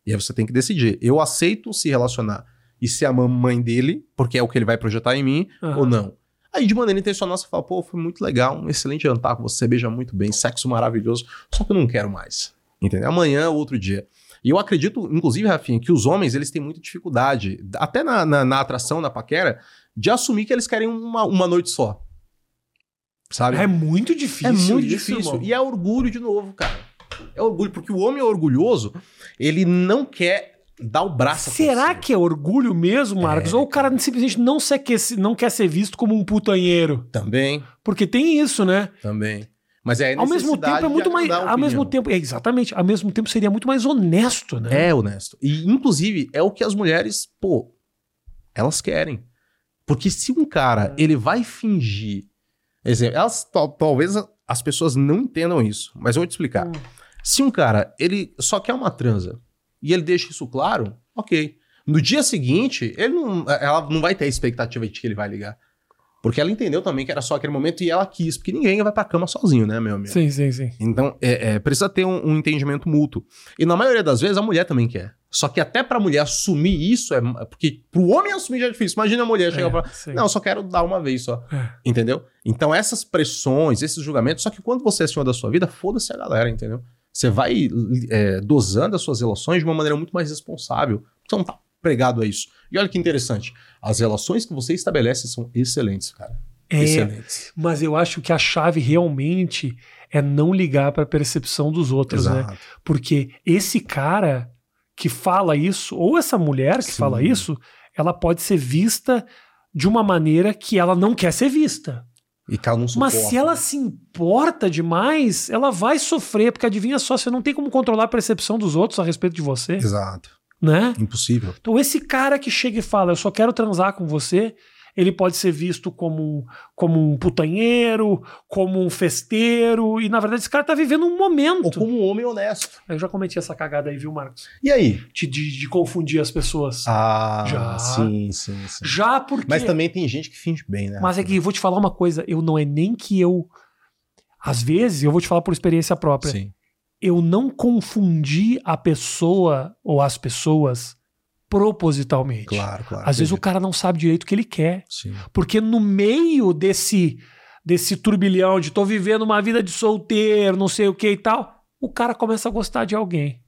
e aí você tem que decidir: eu aceito se relacionar e ser a mamãe dele, porque é o que ele vai projetar em mim, Aham. ou não. Aí, de maneira intencional, você fala: pô, foi muito legal, um excelente jantar com você, beija muito bem, sexo maravilhoso, só que eu não quero mais. Entendeu? Amanhã ou outro dia. E eu acredito, inclusive, Rafinha, que os homens eles têm muita dificuldade, até na, na, na atração, na paquera, de assumir que eles querem uma, uma noite só. Sabe? É muito difícil. É muito difícil. E é orgulho de novo, cara. É orgulho, porque o homem é orgulhoso, ele não quer dar o braço Será que é orgulho mesmo, Marcos? É, Ou o cara simplesmente não, se quer, não quer ser visto como um putanheiro? Também, Porque tem isso, né? também. Mas é a Ao mesmo tempo é muito mais. Ao mesmo tempo, é, exatamente. Ao mesmo tempo seria muito mais honesto, né? É honesto. E, inclusive, é o que as mulheres, pô, elas querem. Porque se um cara, ele vai fingir... Exemplo, elas, tal- talvez as pessoas não entendam isso, mas eu vou te explicar. Hum. Se um cara, ele só quer uma transa e ele deixa isso claro, ok. No dia seguinte, ele não, ela não vai ter a expectativa de que ele vai ligar. Porque ela entendeu também que era só aquele momento e ela quis, porque ninguém vai pra cama sozinho, né, meu amigo? Sim, sim, sim. Então, é, é, precisa ter um, um entendimento mútuo. E na maioria das vezes, a mulher também quer. Só que até pra mulher assumir isso, é porque pro homem assumir já é difícil. Imagina a mulher chegar É, e falar, sim. não, eu só quero dar uma vez só. É. Entendeu? Então, essas pressões, esses julgamentos, só que quando você é senhor da sua vida, foda-se a galera, entendeu? Você vai é, dosando as suas relações de uma maneira muito mais responsável. Você não tá pregado a isso. E olha que interessante. As relações que você estabelece são excelentes, cara. É, Excelentes. mas eu acho que a chave realmente é não ligar para a percepção dos outros, né? Exato. Porque esse cara que fala isso, ou essa mulher que Sim. fala isso, ela pode ser vista de uma maneira que ela não quer ser vista. E que ela não Mas suporta. se ela se importa demais, ela vai sofrer, porque adivinha só, você não tem como controlar a percepção dos outros a respeito de você, Exato. Né? Impossível. Então esse cara que chega e fala, eu só quero transar com você, ele pode ser visto como, como um putanheiro, como um festeiro, e na verdade esse cara tá vivendo um momento. Ou como um homem honesto. Eu já cometi essa cagada aí, viu, Marcos? E aí? De, de, de confundir as pessoas. Ah, Já. sim, sim, sim. Já porque. Mas também tem gente que finge bem, né? Mas é que eu vou te falar uma coisa, eu não é nem que eu. Às vezes, eu vou te falar por experiência própria. Sim. Eu não confundi a pessoa ou as pessoas propositalmente. Claro, claro. Às vezes o cara não sabe direito o que ele quer. Sim. Porque no meio desse desse turbilhão de tô vivendo uma vida de solteiro, não sei o que e tal, o cara começa a gostar de alguém.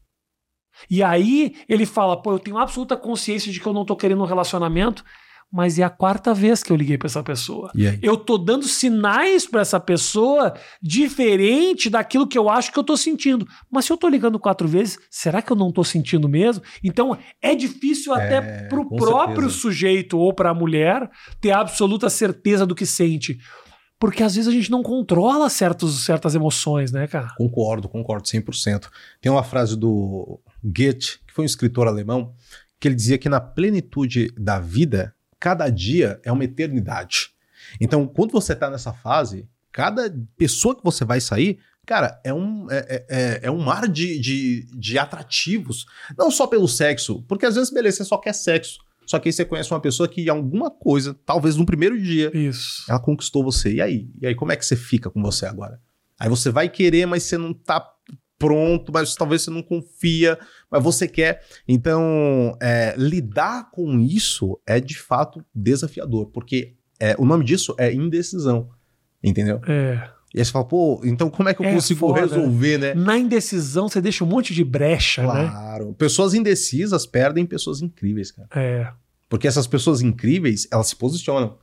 E aí ele fala, pô, eu tenho absoluta consciência de que eu não tô querendo um relacionamento, mas é a quarta vez que eu liguei pra essa pessoa. E? Eu tô dando sinais pra essa pessoa diferente daquilo que eu acho que eu tô sentindo. Mas se eu tô ligando quatro vezes, será que eu não tô sentindo mesmo? Então é difícil até É, pro com próprio certeza. sujeito ou pra mulher ter absoluta certeza do que sente. Porque às vezes a gente não controla certos, certas emoções, né, cara? Concordo, concordo 100%. Tem uma frase do Goethe, que foi um escritor alemão, que ele dizia que na plenitude da vida, cada dia é uma eternidade. Então, quando você está nessa fase, cada pessoa que você vai sair, cara, é um, é, é- é- é um mar de, de, de atrativos. Não só pelo sexo, porque às vezes, beleza, você só quer sexo. Só que aí você conhece uma pessoa que alguma coisa, talvez no primeiro dia, Isso. ela conquistou você. E aí? E aí, como é que você fica com você agora? Aí você vai querer, mas você não tá pronto, mas talvez você não confia, mas você quer. Então, é, lidar com isso é de fato desafiador, porque é, o nome disso é indecisão. Entendeu? É. E aí você fala, pô, então como é que eu É consigo foda, resolver, né? Na indecisão, você deixa um monte de brecha, né? Claro. Pessoas indecisas perdem pessoas incríveis, cara. É. Porque essas pessoas incríveis, elas se posicionam.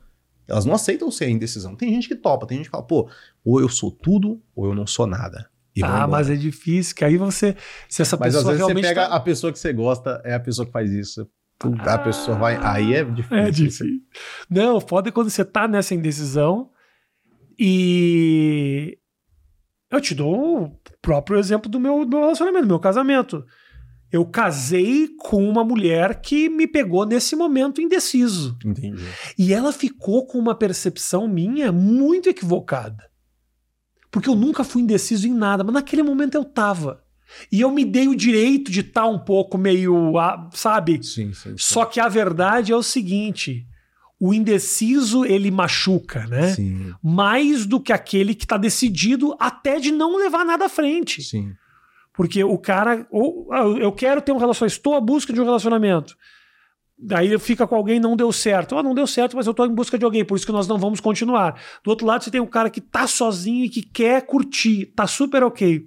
Elas não aceitam ser indecisão. Tem gente que topa, tem gente que fala, pô, ou eu sou tudo, ou eu não sou nada. E Ah, mas é difícil, que aí você. Se essa Mas às pessoa vezes você realmente. pega tá- a pessoa que você gosta, é a pessoa que faz isso. A pessoa vai. Aí é difícil. É difícil. Não, foda é quando você tá nessa indecisão e. Eu te dou o próprio exemplo do meu, do meu relacionamento, do meu casamento. Eu casei com uma mulher que me pegou nesse momento indeciso. Entendi. E ela ficou com uma percepção minha muito equivocada. Porque eu nunca fui indeciso em nada, mas naquele momento eu tava. E eu me dei o direito de estar um pouco meio, sabe? Sim, sim. sim. Só que a verdade é o seguinte: o indeciso ele machuca, né? Sim, Mais do que aquele que tá decidido até de não levar nada à frente. sim. Porque o cara, ou eu quero ter um relacionamento, estou à busca de um relacionamento. Daí ele fica com alguém não deu certo. Ah, não deu certo, mas eu tô em busca de alguém, por isso que nós não vamos continuar. Do outro lado, você tem um cara que tá sozinho e que quer curtir, tá super ok.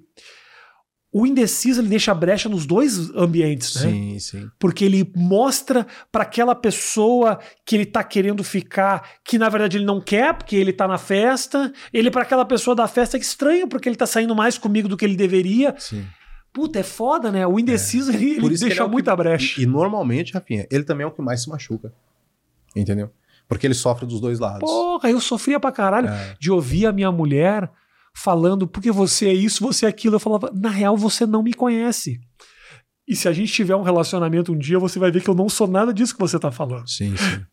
O indeciso ele deixa brecha nos dois ambientes, né? Sim, sim. Porque ele mostra para aquela pessoa que ele tá querendo ficar, que na verdade ele não quer, porque ele tá na festa. Ele para aquela pessoa da festa que estranho, porque ele tá saindo mais comigo do que ele deveria. sim. Puta, é foda, né? O indeciso ele, Por ele que deixa ele é muita que- brecha. E, e normalmente, Rafinha, ele também é o que mais se machuca. Entendeu? Porque ele sofre dos dois lados. Porra, eu sofria pra caralho É. de ouvir a minha mulher falando porque você é isso, você é aquilo. Eu falava, na real, você não me conhece. E se a gente tiver um relacionamento um dia, você vai ver que eu não sou nada disso que você tá falando. Sim, sim.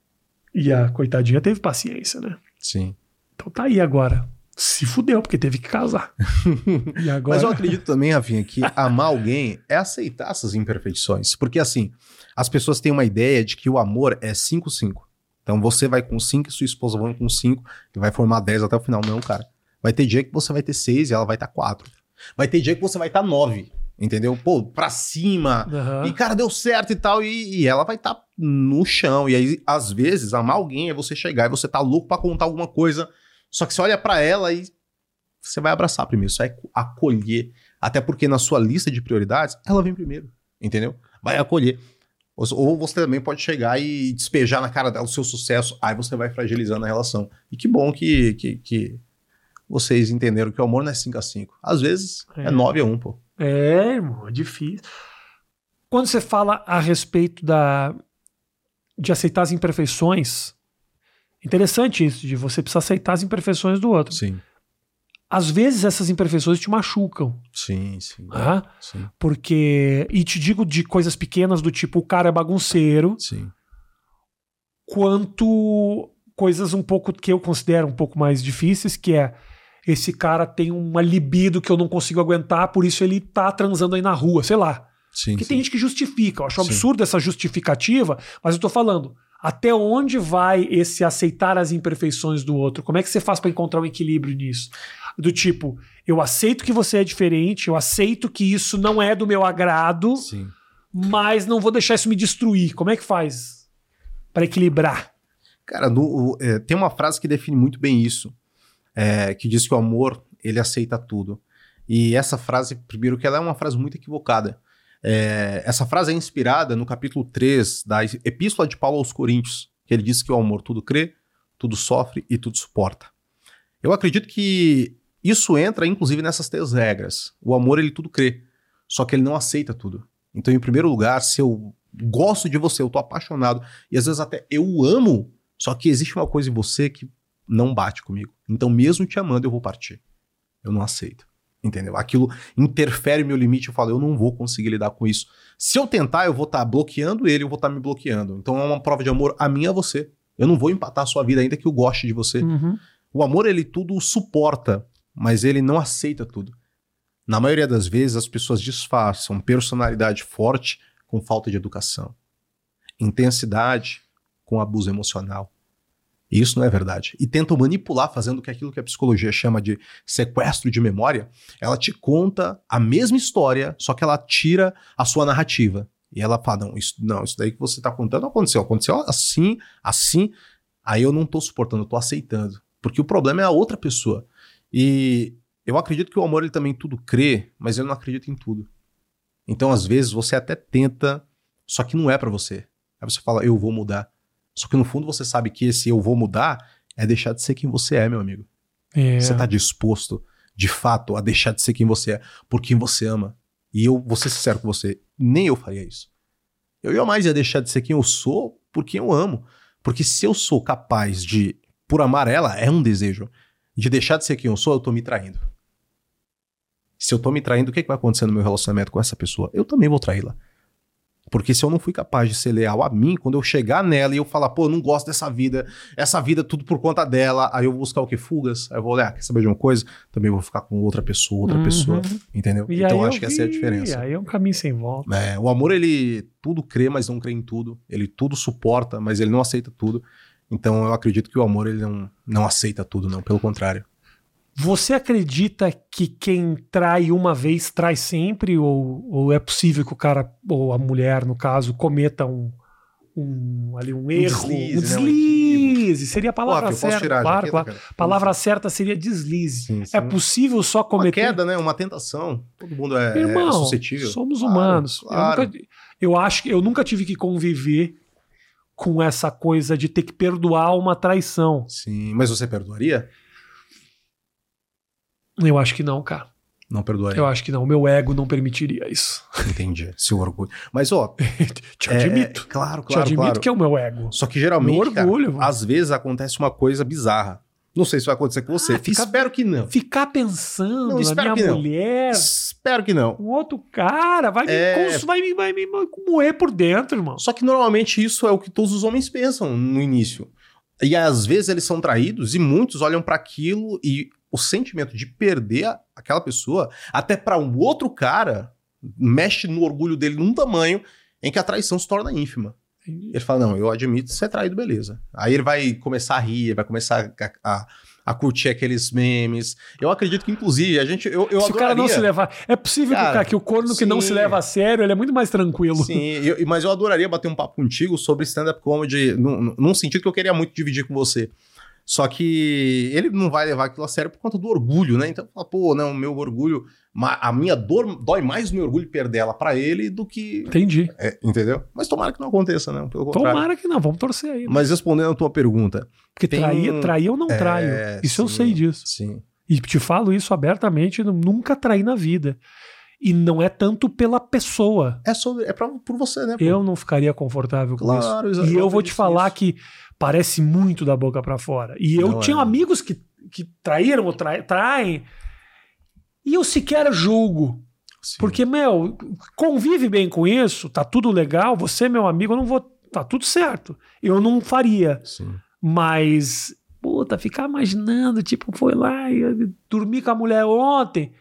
E a coitadinha teve paciência, né? Sim. Então tá aí agora. Se fudeu, porque teve que casar. e agora. Mas eu acredito também, Rafinha, que amar alguém é aceitar essas imperfeições. Porque assim, as pessoas têm uma ideia de que o amor é 5-5. Então você vai com 5 e sua esposa vai com 5 e vai formar 10 até o final. Não, cara. Vai ter dia que você vai ter 6 e ela vai estar 4. Vai ter dia que você vai estar 9. Entendeu? Pô, pra cima. Aham. E, cara, deu certo e tal. E, e ela vai estar no chão. E aí, às vezes, amar alguém é você chegar e você tá louco pra contar alguma coisa. Só que você olha pra ela e você vai abraçar primeiro. Você vai acolher. Até porque na sua lista de prioridades, ela vem primeiro. Entendeu? Vai acolher. Ou, ou você também pode chegar e despejar na cara dela o seu sucesso. Aí você vai fragilizando a relação. E que bom que, que, que vocês entenderam que o amor não é 5 a 5 Às vezes é, É. 9 a 1 pô. É, irmão, é difícil. Quando você fala a respeito da de aceitar as imperfeições, interessante isso, de você precisar aceitar as imperfeições do outro. Sim. Às vezes essas imperfeições te machucam, Sim, sim. tá? Sim. porque e te digo de coisas pequenas do tipo o cara é bagunceiro, Sim. quanto coisas um pouco que eu considero um pouco mais difíceis, que é esse cara tem uma libido que eu não consigo aguentar, por isso ele tá transando aí na rua, sei lá. Sim, Porque sim. tem gente que justifica. Eu acho Sim. absurdo essa justificativa, mas eu tô falando. Até onde vai esse aceitar as imperfeições do outro? Como é que você faz pra encontrar um equilíbrio nisso? Do tipo, eu aceito que você é diferente, eu aceito que isso não é do meu agrado, Sim. mas não vou deixar isso me destruir. Como é que faz Pra equilibrar? Cara, no- é, tem uma frase que define muito bem isso, é, que diz que o amor, ele aceita tudo. E essa frase, primeiro que ela é uma frase muito equivocada. É, essa frase é inspirada no capítulo 3 da Epístola de Paulo aos Coríntios, que ele diz que o amor tudo crê, tudo sofre e tudo suporta. Eu acredito que isso entra, inclusive, nessas três regras. O amor, ele tudo crê, só que ele não aceita tudo. Então, em primeiro lugar, se eu gosto de você, eu tô apaixonado, e às vezes até eu amo, só que existe uma coisa em você que não bate comigo. Então, mesmo te amando, eu vou partir. Eu não aceito. Entendeu? Aquilo interfere meu limite. Eu falo, eu não vou conseguir lidar com isso. Se eu tentar, eu vou estar bloqueando ele, eu vou estar me bloqueando. Então é uma prova de amor a mim e a você. Eu não vou empatar a sua vida, ainda que eu goste de você. Uhum. O amor, ele tudo suporta, mas ele não aceita tudo. Na maioria das vezes, as pessoas disfarçam personalidade forte com falta de educação, intensidade com abuso emocional. E isso não é verdade. E tentam manipular, fazendo que aquilo que a psicologia chama de sequestro de memória, ela te conta a mesma história, só que ela tira a sua narrativa. E ela fala: não, isso, não, isso daí que você está contando aconteceu. Aconteceu assim, assim. Aí eu não estou suportando, eu estou aceitando. Porque o problema é a outra pessoa. E eu acredito que o amor ele também tudo crê, mas ele não acredita em tudo. Então, às vezes, você até tenta, só que não é pra você. Aí você fala, eu vou mudar. Só que no fundo você sabe que esse eu vou mudar é deixar de ser quem você é, meu amigo. É. Você tá disposto, de fato, a deixar de ser quem você é, por quem você ama. E eu vou ser sincero com você, nem eu faria isso. Eu jamais ia deixar de ser quem eu sou por quem eu amo. Porque se eu sou capaz de, por amar ela, é um desejo, de deixar de ser quem eu sou, eu tô me traindo. Se eu tô me traindo, o que, que vai acontecer no meu relacionamento com essa pessoa? Eu também vou traí-la. Porque se eu não fui capaz de ser leal a mim, quando eu chegar nela e eu falar, pô, eu não gosto dessa vida, essa vida é tudo por conta dela, aí eu vou buscar o que? Fugas. Aí eu vou olhar, quer saber de uma coisa? Também vou ficar com outra pessoa, outra Uhum. pessoa, entendeu? E então acho eu que essa é a vi, diferença. Aí é um caminho sem volta. É, o amor, ele tudo crê, mas não crê em tudo. Ele tudo suporta, mas ele não aceita tudo. Então eu acredito que o amor ele não, não aceita tudo, não, pelo contrário. Você acredita que quem trai uma vez trai sempre? Ou, ou é possível que o cara, ou a mulher, no caso, cometa um, um, ali um erro? deslize, um né? deslize. Seria a palavra Ó, que eu posso certa. tirar claro, jaqueta, claro. palavra certa seria deslize. Sim, sim. É possível só Uma cometer. queda, né? Uma tentação. Todo mundo é, Irmão, é suscetível. somos Claro, humanos. Claro. Eu, nunca, eu acho que eu nunca tive que conviver com essa coisa de ter que perdoar uma traição. Sim, mas você perdoaria? Eu acho que não, cara. Não perdoaria. Eu acho que não. O meu ego não permitiria isso. Entendi. Seu orgulho. Mas, ó. Te é- admito. é- claro, Te claro, admito claro. que é o meu ego. Só que geralmente, Meu orgulho, cara, às vezes acontece uma coisa bizarra. Não sei se vai acontecer com você. Ah, fica- Espero que não. Ficar pensando Não, espero minha que não. mulher, Espero que não. com outro cara, vai, É. me, cons- vai, me, vai me moer por dentro, irmão. Só que normalmente isso é o que todos os homens pensam no início. E às vezes eles são traídos e muitos olham pra aquilo e o sentimento de perder aquela pessoa, até pra um outro cara, mexe no orgulho dele num tamanho em que a traição se torna ínfima. Ele fala: Não, eu admito ser traído, beleza. Aí ele vai começar a rir, vai começar a, a- a curtir aqueles memes. Eu acredito que, inclusive, a gente. Eu, eu se o cara não adoraria- se levar. É possível que, o Cara, cara, que o corno que não sim. se leva a sério, ele é muito mais tranquilo. Sim, eu- mas eu adoraria bater um papo contigo sobre stand-up comedy, num, num sentido que eu queria muito dividir com você. Só que ele não vai levar aquilo a sério por conta do orgulho, né? Então, fala, pô, não, o meu orgulho, a minha dor dói mais no meu orgulho perder ela pra ele do que. Entendi. É, entendeu? Mas tomara que não aconteça, não, pelo contrário. Tomara que não, vamos torcer aí. né? Mas respondendo a tua pergunta, Porque tem trair, trair eu não É, traio. Isso eu sim. sei disso. sim. E te falo isso abertamente, eu nunca traí na vida. E não é tanto pela pessoa. É, sobre, é pra, por você, né? pô? Eu não ficaria confortável com Claro, isso. E eu vou te falar nisso. que parece muito da boca pra fora. E eu Não tinha é. amigos que, que traíram ou trai- traem. E eu sequer julgo. Sim. Porque, meu, convive bem com isso, tá tudo legal, você é meu amigo, eu não vou. Tá tudo certo. Eu não faria. Sim. Mas, puta, ficar imaginando, tipo, foi lá e dormi com a mulher ontem.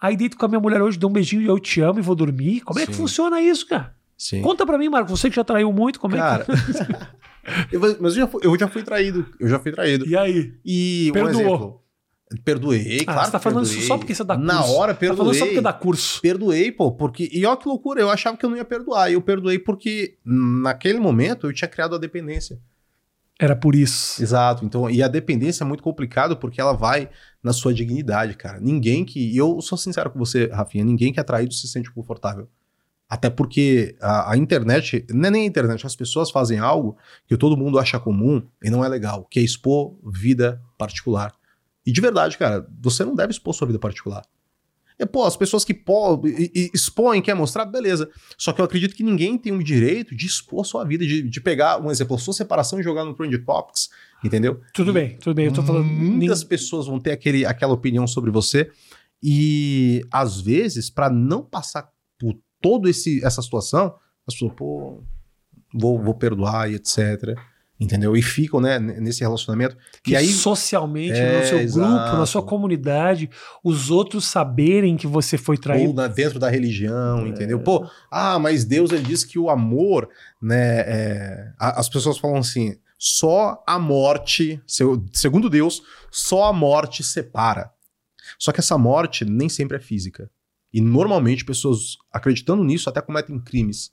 Aí deito com a minha mulher hoje, dou um beijinho e eu te amo e vou dormir. Como é que Sim. funciona isso, cara? Sim. Conta pra mim, Marco, você que já traiu muito, como Cara, é que. eu, mas eu já, fui, eu já fui traído. Eu já fui traído. E aí? E um Perdoou. exemplo. Perdoei, Ah, claro. você tá falando perdoei. isso só porque você dá curso. Na hora, Tá perdoei. falando só porque dá curso. Perdoei, pô, porque. E olha que loucura, eu achava que eu não ia perdoar. E eu perdoei porque, naquele momento, eu tinha criado a dependência. Era por isso. Exato. Então, e a dependência é muito complicado porque ela vai na sua dignidade, cara. Ninguém que. E eu sou sincero com você, Rafinha, ninguém que é traído se sente confortável. Até porque a, a internet, não é nem a internet, as pessoas fazem algo que todo mundo acha comum e não é legal, que é expor vida particular. E de verdade, cara, você não deve expor sua vida particular. É, pô, as pessoas que pô, e- e expõem, quer mostrar, beleza. Só que eu acredito que ninguém tem o direito de expor sua vida, de, de pegar, um exemplo, sua separação e jogar no Trend Topics, entendeu? Tudo bem, tudo bem. Eu tô falando. Muitas nin- pessoas vão ter aquele, aquela opinião sobre você e às vezes para não passar por toda essa situação, as pessoas, pô, vou, vou perdoar e etc. Entendeu? E ficam, né, nesse relacionamento. que e aí, socialmente, É, no seu grupo, na exato. sua comunidade, os outros saberem que você foi traído. ou na- dentro da religião, entendeu? Pô, ah, mas Deus ele diz que o amor, né? é, as pessoas falam assim: só a morte, segundo Deus, só a morte separa. Só que essa morte nem sempre é física. E normalmente pessoas acreditando nisso até cometem crimes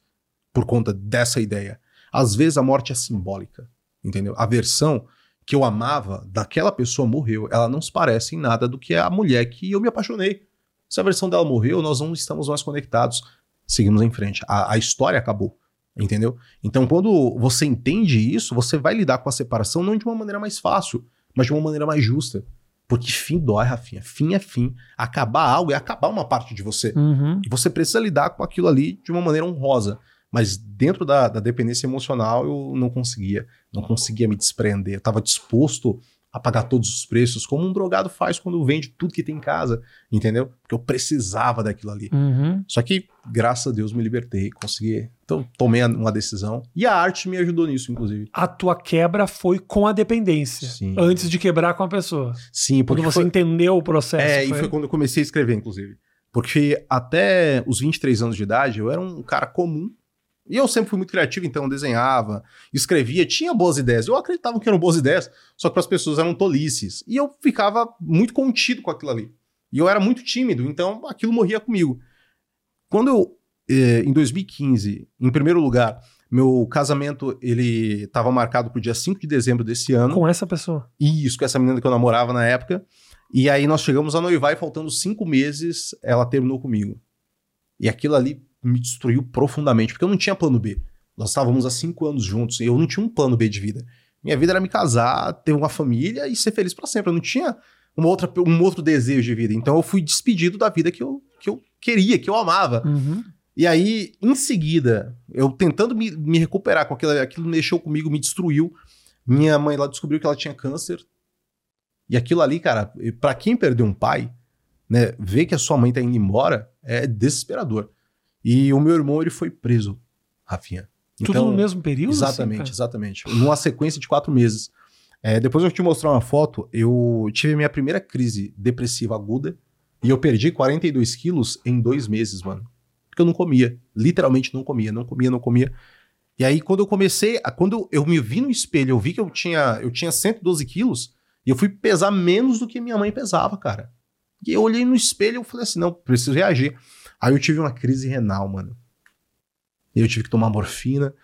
por conta dessa ideia. Às vezes a morte é simbólica, entendeu? A versão que eu amava daquela pessoa morreu, ela não se parece em nada do que a mulher que eu me apaixonei. Se a versão dela morreu, nós não estamos mais conectados. Seguimos em frente. A, a história acabou. Entendeu? Então, quando você entende isso, você vai lidar com a separação não de uma maneira mais fácil, mas de uma maneira mais justa. Porque fim dói, Rafinha. Fim é fim. Acabar algo é acabar uma parte de você. Uhum. E você precisa lidar com aquilo ali de uma maneira honrosa. Mas dentro da, da dependência emocional, eu não conseguia. Não conseguia me desprender. Eu estava disposto a pagar todos os preços, como um drogado faz quando vende tudo que tem em casa. Entendeu? Porque eu precisava daquilo ali. Uhum. Só que, graças a Deus, me libertei, consegui. Então, tomei uma decisão. E a arte me ajudou nisso, inclusive. A tua quebra foi com a dependência. Sim. Antes de quebrar com a pessoa. Sim, porque Quando você foi, entendeu o processo. é, e foi quando eu comecei a escrever, inclusive. Porque até os 23 anos de idade, eu era um cara comum, E eu sempre fui muito criativo, então desenhava, escrevia, tinha boas ideias. Eu acreditava que eram boas ideias, só que para as pessoas eram tolices. E eu ficava muito contido com aquilo ali. E eu era muito tímido, então aquilo morria comigo. Quando eu, eh, em 2015, em primeiro lugar, meu casamento ele estava marcado para o dia 5 de dezembro desse ano. Com essa pessoa? Isso, com essa menina que eu namorava na época. E aí nós chegamos a noivar e faltando cinco meses, ela terminou comigo. E aquilo ali me destruiu profundamente, porque eu não tinha plano B. Nós estávamos há cinco anos juntos e eu não tinha um plano B de vida. Minha vida era me casar, ter uma família e ser feliz para sempre. Eu não tinha uma outra, um outro desejo de vida. Então eu fui despedido da vida que eu, que eu queria, que eu amava. Uhum. E aí, em seguida, eu tentando me, me recuperar com aquilo, aquilo mexeu comigo, me destruiu. Minha mãe lá descobriu que ela tinha câncer. E aquilo ali, cara, para quem perdeu um pai, né, ver que a sua mãe tá indo embora é desesperador. E o meu irmão, ele foi preso, Rafinha. Tudo então, no mesmo período? Exatamente, assim, exatamente. Numa sequência de quatro meses. É, depois eu te mostrar uma foto. Eu tive minha primeira crise depressiva aguda e eu perdi 42 quilos em dois meses, mano. Porque eu não comia. Literalmente não comia, não comia, não comia. E aí, quando eu comecei, quando eu me vi no espelho, eu vi que eu tinha, eu tinha 112 quilos e eu fui pesar menos do que minha mãe pesava, cara. E eu olhei no espelho e falei assim: não, preciso reagir. Aí eu tive uma crise renal, mano. E eu tive que tomar morfina.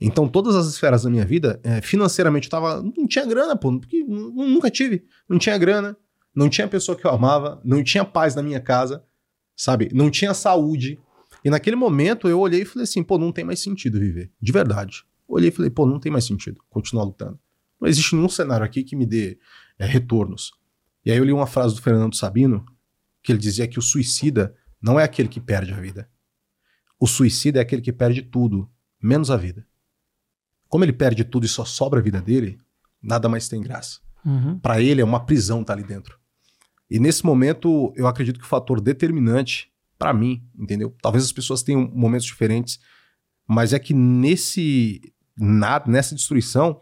Então, todas as esferas da minha vida, é, financeiramente, eu tava. Não tinha grana, pô, porque nunca tive. Não tinha grana, não tinha pessoa que eu amava, não tinha paz na minha casa, sabe? Não tinha saúde. E naquele momento eu olhei e falei assim, pô, não tem mais sentido viver. De verdade. Olhei e falei, pô, não tem mais sentido continuar lutando. Não existe nenhum cenário aqui que me dê é, retornos. E aí eu li uma frase do Fernando Sabino, que ele dizia que o suicida não é aquele que perde a vida. O suicida é aquele que perde tudo, menos a vida. Como ele perde tudo e só sobra a vida dele, nada mais tem graça. Uhum. Para ele é uma prisão estar tá ali dentro. E nesse momento, eu acredito que o fator determinante para mim, entendeu? Talvez as pessoas tenham momentos diferentes, mas é que nesse nada, nessa destruição,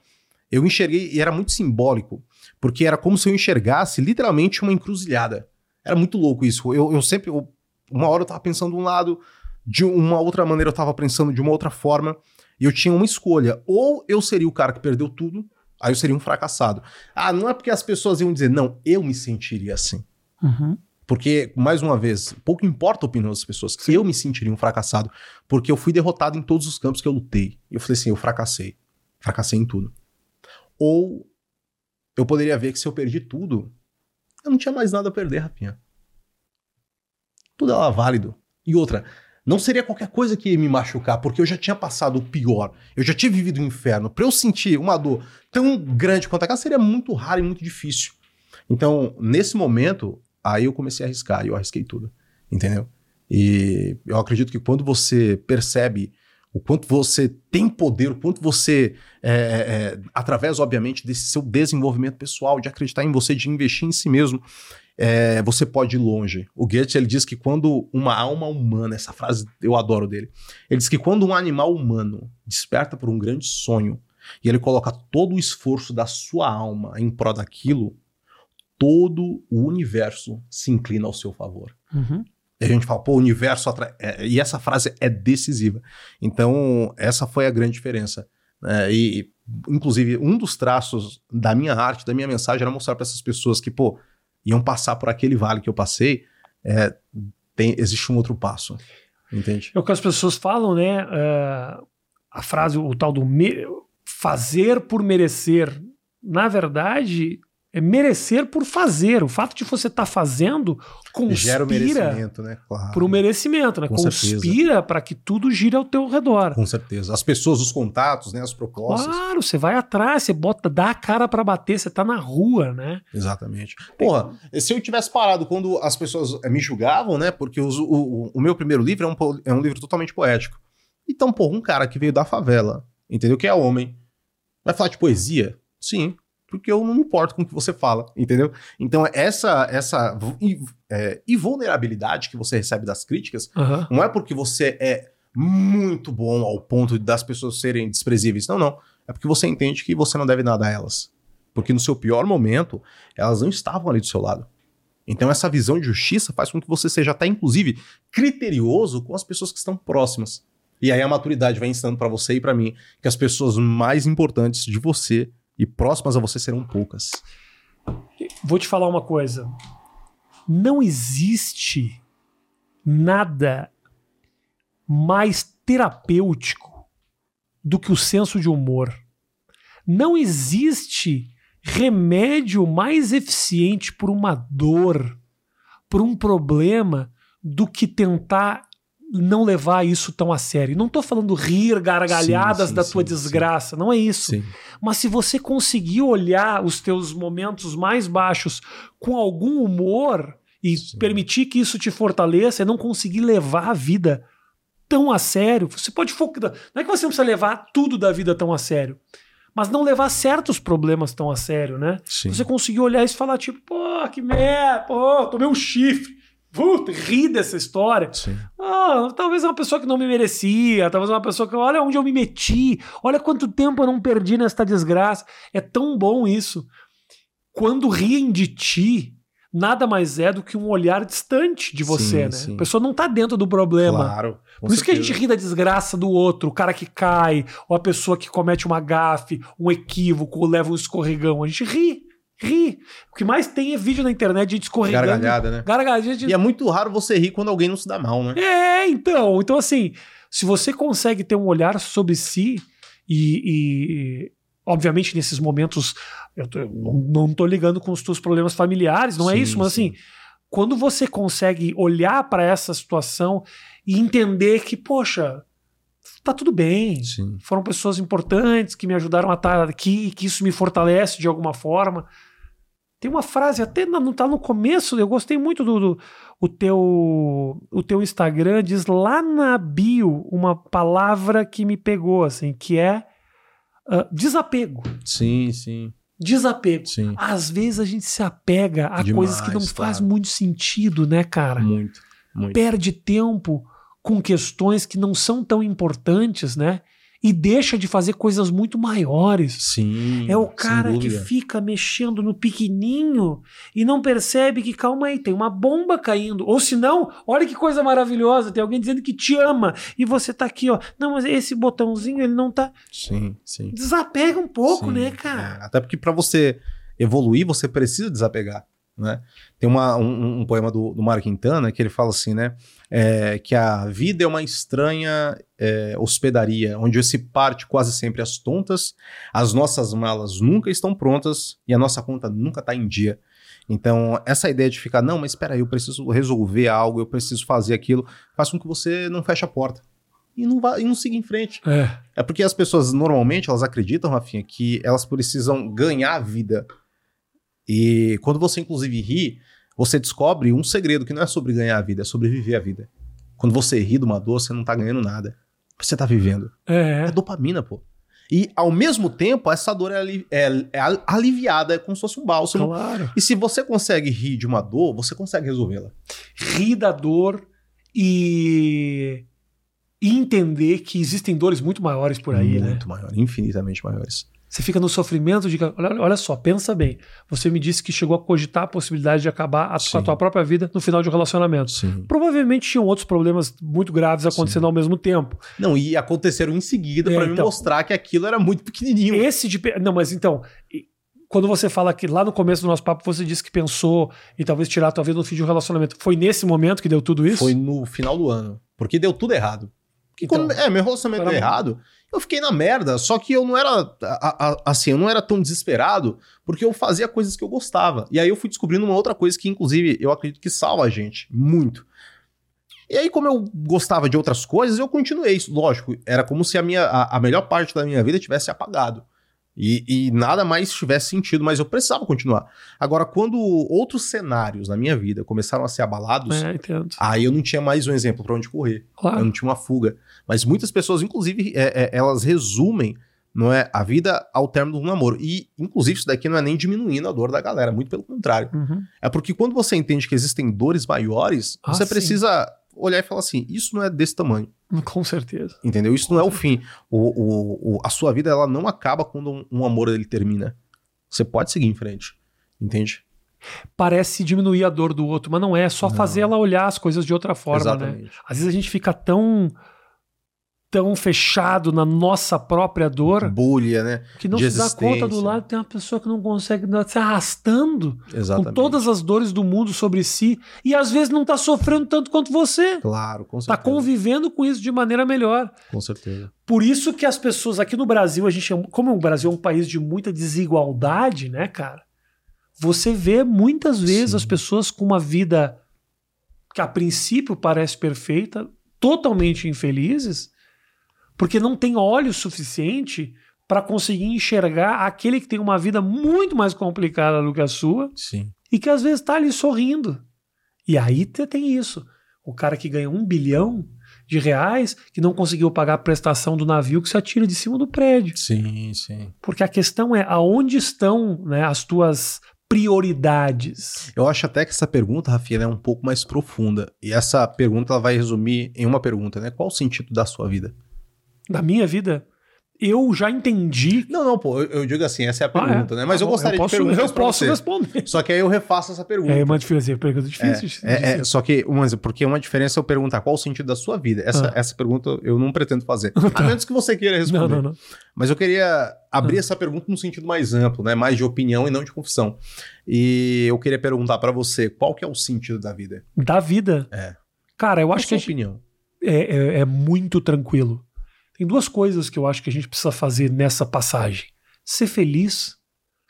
eu enxerguei e era muito simbólico, porque era como se eu enxergasse literalmente uma encruzilhada. Era muito louco isso. Eu, eu sempre, eu, uma hora eu tava pensando de um lado, de uma outra maneira eu tava pensando de uma outra forma, e eu tinha uma escolha. Ou eu seria o cara que perdeu tudo, aí eu seria um fracassado. Ah, não é porque as pessoas iam dizer, não, eu me sentiria assim. Uhum. Porque, mais uma vez, pouco importa a opinião das pessoas. Sim. Eu me sentiria um fracassado. Porque eu fui derrotado em todos os campos que eu lutei. E eu falei assim: eu fracassei. Fracassei em tudo. Ou eu poderia ver que se eu perdi tudo, eu não tinha mais nada a perder, rapinha. Tudo era válido. E outra, não seria qualquer coisa que ia me machucar, porque eu já tinha passado o pior. Eu já tinha vivido o um inferno. Para eu sentir uma dor tão grande quanto aquela, seria muito raro e muito difícil. Então, nesse momento, Aí eu comecei a arriscar e eu arrisquei tudo, entendeu? E eu acredito que quando você percebe o quanto você tem poder, o quanto você, é, é, é, através, obviamente, desse seu desenvolvimento pessoal, de acreditar em você, de investir em si mesmo, é, você pode ir longe. O Goethe ele diz que quando uma alma humana, essa frase eu adoro dele, ele diz que quando um animal humano desperta por um grande sonho e ele coloca todo o esforço da sua alma em prol daquilo, todo o universo se inclina ao seu favor. Uhum. E a gente fala, pô, o universo atrai. É, e essa frase é decisiva. Então, essa foi a grande diferença. É, e, inclusive, um dos traços da minha arte, da minha mensagem, era mostrar para essas pessoas que, pô, iam passar por aquele vale que eu passei, é, tem, existe um outro passo. Entende? É o que as pessoas falam, né? Uh, a frase, o tal do fazer por merecer. Na verdade, é merecer por fazer. O fato de você estar tá fazendo conspira Gera o merecimento, né? Claro. Para o merecimento, né? Com conspira para que tudo gire ao teu redor. Com certeza. As pessoas, os contatos, né? As propostas. Claro, você vai atrás, você bota, dá a cara para bater, você tá na rua, né? Exatamente. Porra, se eu tivesse parado quando as pessoas eh, me julgavam, né? Porque o, o, o meu primeiro livro é um, é um livro totalmente poético. Então, porra, um cara que veio da favela, entendeu? Que é homem, vai falar de poesia? Sim porque eu não me importo com o que você fala, entendeu? Então, essa essa é, e vulnerabilidade que você recebe das críticas uhum. não é porque você é muito bom ao ponto das pessoas serem desprezíveis. Não, não. É porque você entende que você não deve nada a elas. Porque no seu pior momento, elas não estavam ali do seu lado. Então, essa visão de justiça faz com que você seja até, inclusive, criterioso com as pessoas que estão próximas. E aí a maturidade vai ensinando pra você e pra mim que as pessoas mais importantes de você e próximas a você serão poucas. Vou te falar uma coisa. Não existe nada mais terapêutico do que o senso de humor. Não existe remédio mais eficiente por uma dor, por um problema, do que tentar não levar isso tão a sério. Não estou falando rir gargalhadas Sim, sim, da tua sim. desgraça, não é isso. Mas se você conseguir olhar os teus momentos mais baixos com algum humor e permitir que isso te fortaleça e não conseguir levar a vida tão a sério, você pode focar. Não é que você não precisa levar tudo da vida tão a sério, mas não levar certos problemas tão a sério, né? Você conseguir olhar isso e falar, tipo, pô, que merda, pô, tomei um chifre. Puta, ri dessa história. Sim. Ah, talvez uma pessoa que não me merecia, talvez uma pessoa que. Olha onde eu me meti, olha quanto tempo eu não perdi nesta desgraça. É tão bom isso. Quando riem de ti, nada mais é do que um olhar distante de você, Sim, né? sim. A pessoa não tá dentro do problema. Claro. Por isso que a gente ri da desgraça do outro, o cara que cai, ou a pessoa que comete uma gafe, um equívoco, ou leva um escorregão. A gente ri, ri. O que mais tem é vídeo na internet de escorregando. Gargalhada, né? Gargalhada. de- E é muito raro você rir quando alguém não se dá mal, né? é, então. Então, assim, se você consegue ter um olhar sobre si e, e, obviamente, nesses momentos, eu, tô- eu não, tô ligando com os teus problemas familiares, não é Sim, isso, mas sim. assim, quando você consegue olhar para essa situação e entender que, poxa, tá tudo bem. Sim. Foram pessoas importantes que me ajudaram a estar aqui, que isso me fortalece de alguma forma. Tem uma frase, até não tá no começo, eu gostei muito do, do- o teu o teu Instagram diz lá na bio uma palavra que me pegou assim, que é ah, desapego. Sim, sim, Desapego. sim. Às vezes a gente se apega a Demais, coisas que não faz claro. muito sentido, né, cara? Muito, muito. Perde tempo com questões que não são tão importantes, né? E deixa de fazer coisas muito maiores. Sim. É o cara que fica mexendo no pequenininho e não percebe que, calma aí, tem uma bomba caindo. Ou se não, olha que coisa maravilhosa, tem alguém dizendo que te ama e você tá aqui, ó. Não, mas esse botãozinho, ele não tá. Sim, sim. Desapega um pouco, Sim, né, cara? é. Até porque para você evoluir, você precisa desapegar. Né? Tem uma- um, um poema do, do Mário Quintana que ele fala assim, né? é, que a vida é uma estranha é, hospedaria, onde se parte quase sempre às tontas, as nossas malas nunca estão prontas e a nossa conta nunca está em dia. Então, essa ideia de ficar, não, mas espera aí, eu preciso resolver algo, eu preciso fazer aquilo, faz com que você não feche a porta. E não, vá, e não siga em frente. É. É porque as pessoas normalmente elas acreditam, Rafinha, que elas precisam ganhar a vida. E quando você inclusive ri, você descobre um segredo que não é sobre ganhar a vida, é sobre viver a vida. Quando você ri de uma dor, você não tá ganhando nada. Você tá vivendo. É. É dopamina, pô. E ao mesmo tempo, essa dor é, é- é al- aliviada, é como se fosse um bálsamo. Claro. E se você consegue rir de uma dor, você consegue resolvê-la. Rir da dor e e entender que existem dores muito maiores por aí, né? Muito maior, infinitamente maiores. Você fica no sofrimento de. Olha, olha só, pensa bem. Você me disse que chegou a cogitar a possibilidade de acabar a, Sim. a tua própria vida no final de um relacionamento. Sim. Provavelmente tinham outros problemas muito graves acontecendo ao mesmo tempo. Não, e aconteceram em seguida É, me então. mostrar que aquilo era muito pequenininho. Esse de. Não, mas então. Quando você fala que lá no começo do nosso papo você disse que pensou em talvez tirar a tua vida no fim de um relacionamento, foi nesse momento que deu tudo isso? Foi no final do ano. Porque deu tudo errado. Então, quando é, meu relacionamento era deu errado, eu fiquei na merda. Só que eu não era. a- a- assim, eu não era tão desesperado, porque eu fazia coisas que eu gostava. E aí eu fui descobrindo uma outra coisa que, inclusive, eu acredito que salva a gente muito. E aí, como eu gostava de outras coisas, eu continuei. Lógico, era como se a, minha, a, a melhor parte da minha vida tivesse apagado. E, e nada mais tivesse sentido, mas eu precisava continuar. Agora, quando outros cenários na minha vida começaram a ser abalados, É. Aí eu não tinha mais um exemplo pra onde correr. Eu Claro. não tinha uma fuga. Mas muitas pessoas, inclusive, é, é, elas resumem não é, a vida ao término do namoro. E, inclusive, isso daqui não é nem diminuindo a dor da galera, muito pelo contrário. Uhum. É porque quando você entende que existem dores maiores, Ah, você sim. precisa olhar e falar assim: isso não é desse tamanho. Com certeza. Entendeu? Isso não é o fim. O, o- o- a sua vida ela não acaba quando um, um amor ele termina. Você pode seguir em frente. Entende? Parece diminuir a dor do outro, mas não é, é só Não. fazer ela olhar as coisas de outra forma, né? Exatamente. Às vezes a gente fica tão tão fechado na nossa própria dor Bolha, né? que não de se dá conta do lado tem uma pessoa que não consegue tá se arrastando Exatamente. com todas as dores do mundo sobre si e às vezes não tá sofrendo tanto quanto você. Claro, com Tá certeza. convivendo com isso de maneira melhor. Com certeza. Por isso que as pessoas aqui no Brasil, a gente é, como o Brasil é um país de muita desigualdade, né, cara? Você vê muitas vezes Sim. as pessoas com uma vida que a princípio parece perfeita, totalmente infelizes, porque não tem óleo suficiente para conseguir enxergar aquele que tem uma vida muito mais complicada do que a sua Sim. e que às vezes tá ali sorrindo. E aí te- tem isso. O cara que ganha um bilhão de reais que não conseguiu pagar a prestação do navio que se atira de cima do prédio. Sim, sim. Porque a questão é aonde estão né, as tuas prioridades. Eu acho até que essa pergunta, Rafinha, é um pouco mais profunda. E essa pergunta ela vai resumir em uma pergunta, né? Qual o sentido da sua vida? Na minha vida, eu já entendi. Não, não, pô, eu, eu digo assim, essa é a Ah, é? pergunta, né? Mas Tá eu bom, gostaria posso, de perguntar Eu posso você. responder. Só que aí eu refaço essa pergunta. É uma difícil, pergunta difícil. É, é, difícil. só que, mas, porque uma diferença é eu perguntar qual o sentido da sua vida. Essa, Ah. essa pergunta eu não pretendo fazer. A menos que você queira responder. Não, não, não. Mas eu queria abrir Ah. essa pergunta num sentido mais amplo, né? Mais de opinião e não de confissão. E eu queria perguntar pra você, qual que é o sentido da vida? Da vida. É. Cara, eu Qual acho que a sua opinião? é, é- é muito tranquilo. Tem duas coisas que eu acho que a gente precisa fazer nessa passagem. Ser feliz,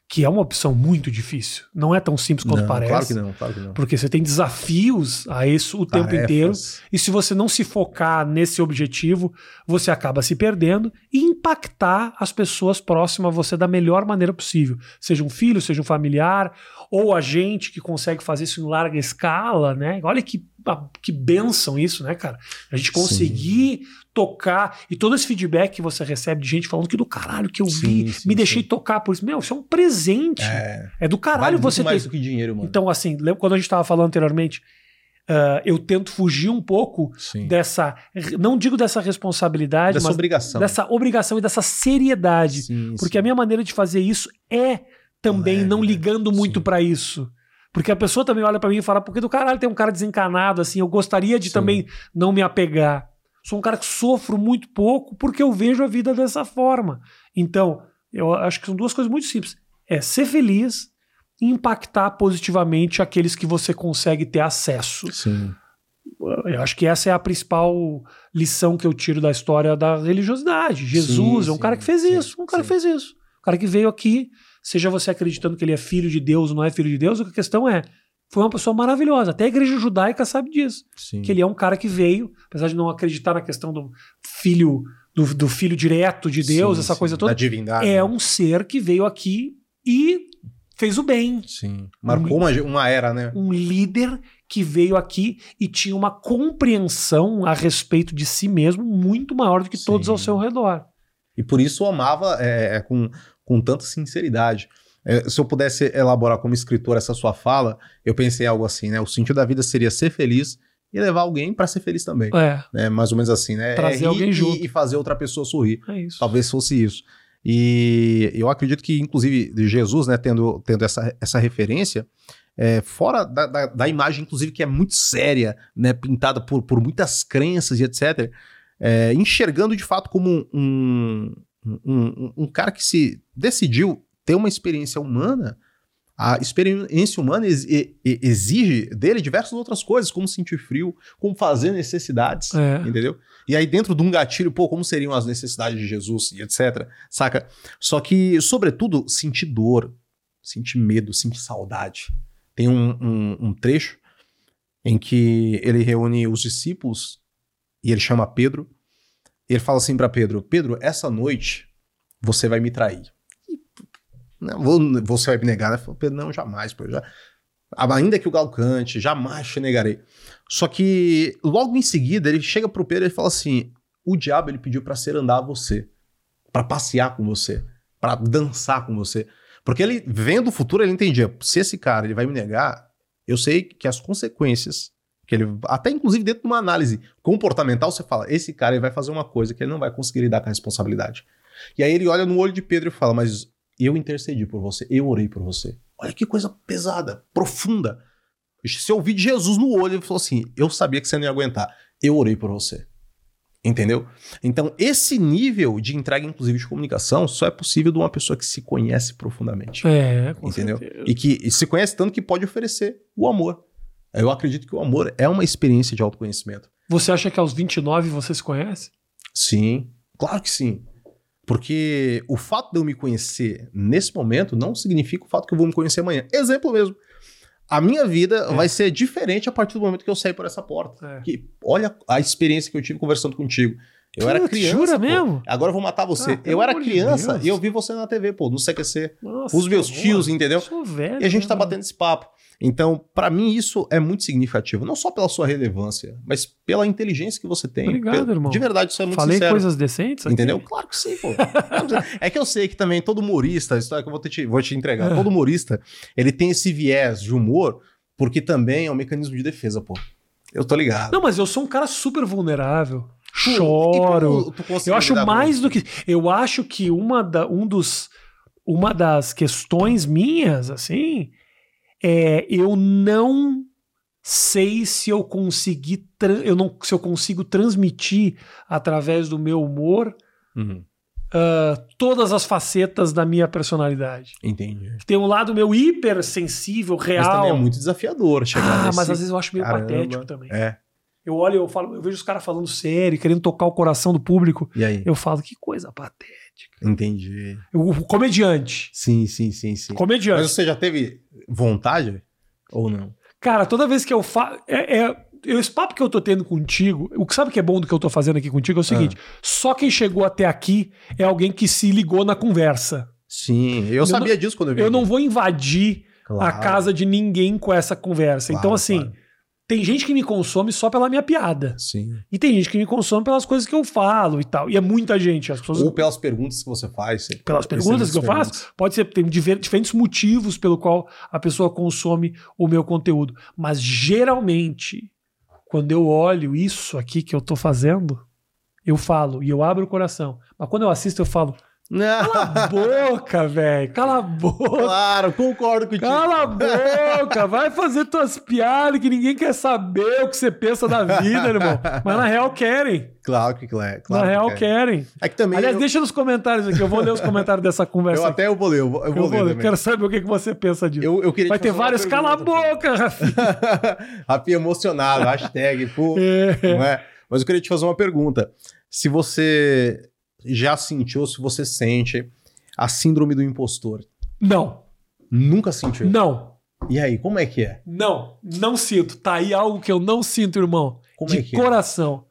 que é uma opção muito difícil. Não é tão simples quanto Não, parece. Claro que não, claro que não. Porque você tem desafios a isso o tempo Tarefas. inteiro. E se você não se focar nesse objetivo, você acaba se perdendo e impactar as pessoas próximas a você da melhor maneira possível. Seja um filho, seja um familiar, ou a gente que consegue fazer isso em larga escala, né? Olha que, que benção isso, né, cara? A gente Sim. conseguir tocar e todo esse feedback que você recebe de gente falando que do caralho que eu Sim, vi, sim, me deixei sim. tocar por isso. Meu, isso é um presente. É, É, do caralho vale você muito ter mais do que dinheiro, mano. então, assim, lembra quando a gente estava falando anteriormente, ah, eu tento fugir um pouco Sim. dessa, não digo dessa responsabilidade, Dessa mas obrigação. dessa obrigação e dessa seriedade. Sim, Porque sim. a minha maneira de fazer isso é também não ligando muito pra isso. Porque a pessoa também olha pra mim e fala, porque do caralho tem um cara desencanado, assim, eu gostaria de Sim. também não me apegar. Sou um cara que sofro muito pouco porque eu vejo a vida dessa forma. Então, eu acho que são duas coisas muito simples. É ser feliz e impactar positivamente aqueles que você consegue ter acesso. Sim. Eu acho que essa é a principal lição que eu tiro da história da religiosidade. Jesus Sim, é um sim, cara que fez isso, um cara que fez isso. Um cara que veio aqui, seja você acreditando que ele é filho de Deus ou não é filho de Deus, a questão é, foi uma pessoa maravilhosa. Até a igreja judaica sabe disso. Sim. Que ele é um cara que veio, apesar de não acreditar na questão do filho, do, do filho direto de Deus, Sim, essa sim. coisa toda, Da divindade. é um ser que veio aqui e fez o bem Sim. Marcou uma, uma era, né? um líder que veio aqui e tinha uma compreensão a respeito de si mesmo muito maior do que todos ao seu redor. E por isso amava é, é, com, com tanta sinceridade. É, se eu pudesse elaborar como escritor essa sua fala, eu pensei algo assim, né? O sentido da vida seria ser feliz e levar alguém para ser feliz também. É, Né? Mais ou menos assim, né? Trazer É alguém e- junto. E fazer outra pessoa sorrir. é isso. Talvez fosse isso. E eu acredito que, inclusive, de Jesus, né, tendo, tendo essa, essa referência, é, fora da, da, da imagem, inclusive, que é muito séria, né, pintada por, por muitas crenças e etc., é, enxergando de fato como um, um, um, um cara que se decidiu ter uma experiência humana, a experiência humana ex- exige dele diversas outras coisas, como sentir frio, como fazer necessidades, É. entendeu? E aí, dentro de um gatilho, pô, como seriam as necessidades de Jesus e etc. Saca? Só que, sobretudo, sentir dor, sentir medo, sentir saudade. Tem um, um- um trecho em que ele reúne os discípulos e ele chama Pedro. Ele fala assim pra Pedro: Pedro, essa noite você vai me trair. Não, vou- você vai me negar, né? Falou, Pedro, não, jamais, já. Ainda que o galo cante, jamais te negarei. Só que logo em seguida ele chega pro Pedro e fala assim: o diabo ele pediu pra ser andar você, Pra passear com você, pra dançar com você, porque ele vendo o futuro ele entendia: se esse cara ele vai me negar, eu sei que as consequências que ele até inclusive dentro de uma análise comportamental você fala: esse cara ele vai fazer uma coisa que ele não vai conseguir lidar com a responsabilidade. E aí ele olha no olho de Pedro e fala: mas eu intercedi por você, eu orei por você. Olha que coisa pesada, profunda. Se eu ouvi de Jesus no olho, ele falou assim: Eu sabia que você não ia aguentar. Eu orei por você. Entendeu? Então, esse nível de entrega, inclusive, de comunicação, só é possível de uma pessoa que se conhece profundamente. É, com entendeu? certeza. E que e se conhece tanto que pode oferecer o amor. Eu acredito que o amor é uma experiência de autoconhecimento. Você acha que aos 29 você se conhece? Sim, claro que sim. Porque o fato de eu me conhecer nesse momento não significa o fato que eu vou me conhecer amanhã. Exemplo mesmo. A minha vida É. vai ser diferente a partir do momento que eu sair por essa porta. É. Que, olha a experiência que eu tive conversando contigo. Eu era Putz, criança. jura pô. mesmo? Agora eu vou matar você. Ah, eu era criança Deus. e eu vi você na TV, pô, no CQC. Nossa, Os meus tios, entendeu? Eu sou velho. E a gente tá né? batendo esse papo. Então, pra mim, isso é muito significativo. Não só pela sua relevância, mas pela inteligência que você tem. Obrigado, Pelo- irmão. De verdade, isso é muito Falei sincero. coisas decentes? aqui? Entendeu? Claro que sim, pô. é que eu sei que também todo humorista, a história que eu vou te, vou te entregar, É. todo humorista, ele tem esse viés de humor, porque também é um mecanismo de defesa, pô. Eu tô ligado. Não, mas eu sou um cara super vulnerável. Tu- Choro. tu conseguiu Eu acho mais isso? do que. Eu acho que uma, da, um dos, uma das questões minhas, assim, é eu não sei se eu consegui. Eu não, se eu consigo transmitir através do meu humor Uhum. ah, todas as facetas da minha personalidade. Entendi. Tem um lado meu hipersensível, real. Mas também é muito desafiador chegar ah, nesse... mas às vezes eu acho meio Caramba. patético também. É. Eu olho, eu falo, eu vejo os caras falando sério, querendo tocar o coração do público. E aí? Eu falo, que coisa patética. Entendi. O, o comediante. Sim, sim, sim, sim. Comediante. Mas você já teve vontade ou não? Cara, toda vez que eu falo. É, é- esse papo que eu tô tendo contigo, o que sabe que é bom do que eu tô fazendo aqui contigo é o seguinte: só quem chegou até aqui é alguém que se ligou na conversa. Sim, eu, sabia disso quando eu vi. Eu aqui. não vou invadir a Claro, casa de ninguém com essa conversa. claro, então, assim, claro. Tem gente que me consome só pela minha piada. Sim. E tem gente que me consome pelas coisas que eu falo e tal. E é muita gente. As pessoas Ou pelas perguntas que você faz. pelas perguntas que eu faço, pode ser, tem diferentes motivos pelo qual a pessoa consome o meu conteúdo. Mas geralmente, quando eu olho isso aqui que eu tô fazendo, eu falo e eu abro o coração. Mas quando eu assisto, eu falo: cala a boca, velho, cala a boca. claro, concordo contigo. Cala a boca, vai fazer tuas piadas que ninguém quer saber o que você pensa da vida, irmão. Mas na real querem. Claro que é. Claro na real que é. querem. É que também. Aliás, eu, deixa nos comentários aqui, eu vou ler os comentários dessa conversa. eu aqui. até eu vou ler, eu vou, eu vou Eu ler. também. quero saber o que, que você pensa disso. Eu, eu queria Vai te ter vários. Cala a boca, Rafinha. pô. Rafinha emocionado, hashtag, pô. É. Não é? Mas eu queria te fazer uma pergunta. Se você já sentiu, se você sente a síndrome do impostor. Não, Nunca sentiu. não, E aí, como é que é? não, não sinto. Tá aí algo que eu não sinto, irmão. Como de é que é? coração.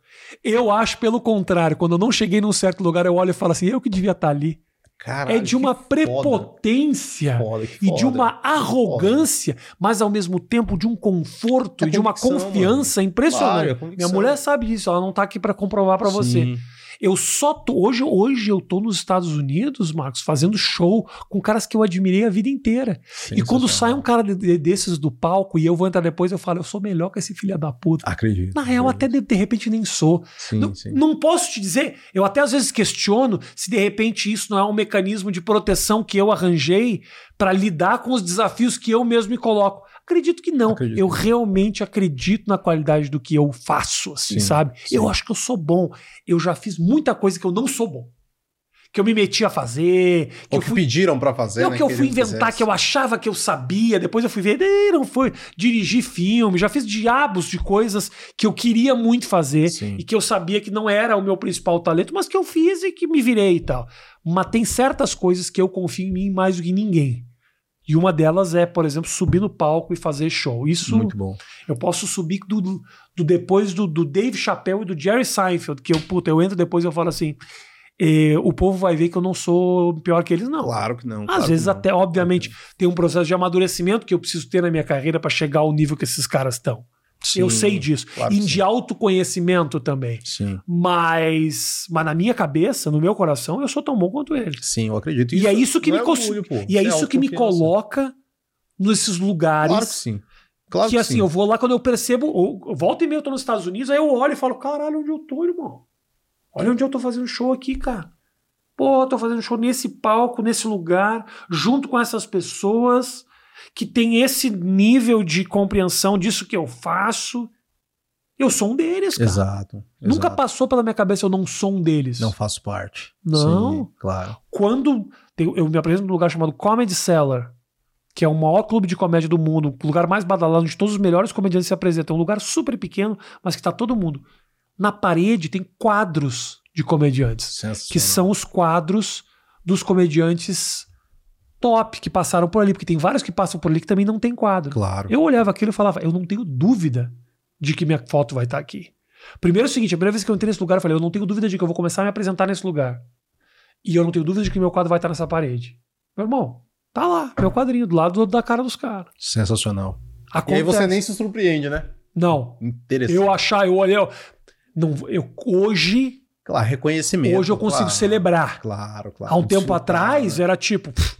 Eu acho, pelo contrário, quando eu não cheguei num certo lugar, eu olho e falo assim, eu que devia estar ali. Caralho, é de uma que foda. prepotência. Foda, que E de foda. uma arrogância, mas ao mesmo tempo de um conforto É e de uma confiança impressionante. Claro, é Minha mulher sabe disso, ela não tá aqui pra comprovar pra você. Eu só tô, hoje, hoje eu tô nos Estados Unidos, Marcos, fazendo show com caras que eu admirei a vida inteira. E quando sai um cara de- de- desses do palco e eu vou entrar depois, eu falo, eu sou melhor que esse filho da puta. Acredito. Na real, até de, de repente nem sou. Sim, não, sim. não posso te dizer, eu até às vezes questiono se de repente isso não é um mecanismo de proteção que eu arranjei para lidar com os desafios que eu mesmo me coloco. Acredito que não. Acredito eu realmente acredito na qualidade do que eu faço, assim, Sim, sabe? sim. Eu acho que eu sou bom. Eu já fiz muita coisa que eu não sou bom. Que eu me meti a fazer, que Ou que fui pediram pra fazer, não, né, que eu fui inventar, fizesse. que eu achava que eu sabia, depois eu fui ver, "Ih, não foi. Dirigir filme, já fiz diabos de coisas que eu queria muito fazer Sim. e que eu sabia que não era o meu principal talento, mas que eu fiz e que me virei e tal. Mas tem certas coisas que eu confio em mim mais do que ninguém. E uma delas é, por exemplo, subir no palco e fazer show. Isso Muito bom. eu posso subir do, do- depois do, do Dave Chappelle e do Jerry Seinfeld, que eu, puta, eu entro depois e eu falo assim. eh, o povo vai ver que eu não sou pior que eles, não. Claro que não. Às claro vezes não. até, obviamente, tem um processo de amadurecimento que eu preciso ter na minha carreira para chegar ao nível que esses caras estão. Eu Sim, sei disso. claro e que de sim. autoconhecimento também. Sim, Mas, mas na minha cabeça, no meu coração, eu sou tão bom quanto eles. sim, eu acredito. E é isso que não me é cons- orgulho, pô. E é Isso isso que me coloca nesses lugares. Claro que sim. Claro que que, assim, sim. eu vou lá quando eu percebo, ou, volta e meia eu tô nos Estados Unidos, aí eu olho e falo, caralho, onde eu tô, irmão? Olha onde eu tô fazendo show aqui, cara. Pô, eu tô fazendo show nesse palco, nesse lugar, junto com essas pessoas que tem esse nível de compreensão disso que eu faço. Eu sou um deles, cara. Exato. Nunca exato. passou pela minha cabeça eu não sou um deles. Não faço parte. Não. Sim, claro. Quando eu me apresento num lugar chamado Comedy Cellar, que é o maior clube de comédia do mundo, o lugar mais badalado onde todos os melhores comediantes se apresentam. É um lugar super pequeno, mas que tá todo mundo. Na parede tem quadros de comediantes, que são os quadros dos comediantes top que passaram por ali, porque tem vários que passam por ali que também não tem quadro. Claro. Eu olhava aquilo e falava, eu não tenho dúvida de que minha foto vai estar aqui. Primeiro é o seguinte, a primeira vez que eu entrei nesse lugar, eu falei, eu não tenho dúvida de que eu vou começar a me apresentar nesse lugar. E eu não tenho dúvida de que meu quadro vai estar nessa parede. Meu irmão, tá lá, meu quadrinho, do lado da cara dos caras. Sensacional. E Acontece. aí você nem se surpreende, né? Não, Interessante. eu achar, eu olhei, eu, não, eu, hoje, Claro, reconhecimento. hoje eu consigo claro. celebrar. Claro, claro. Há um tempo atrás né? era tipo, pff,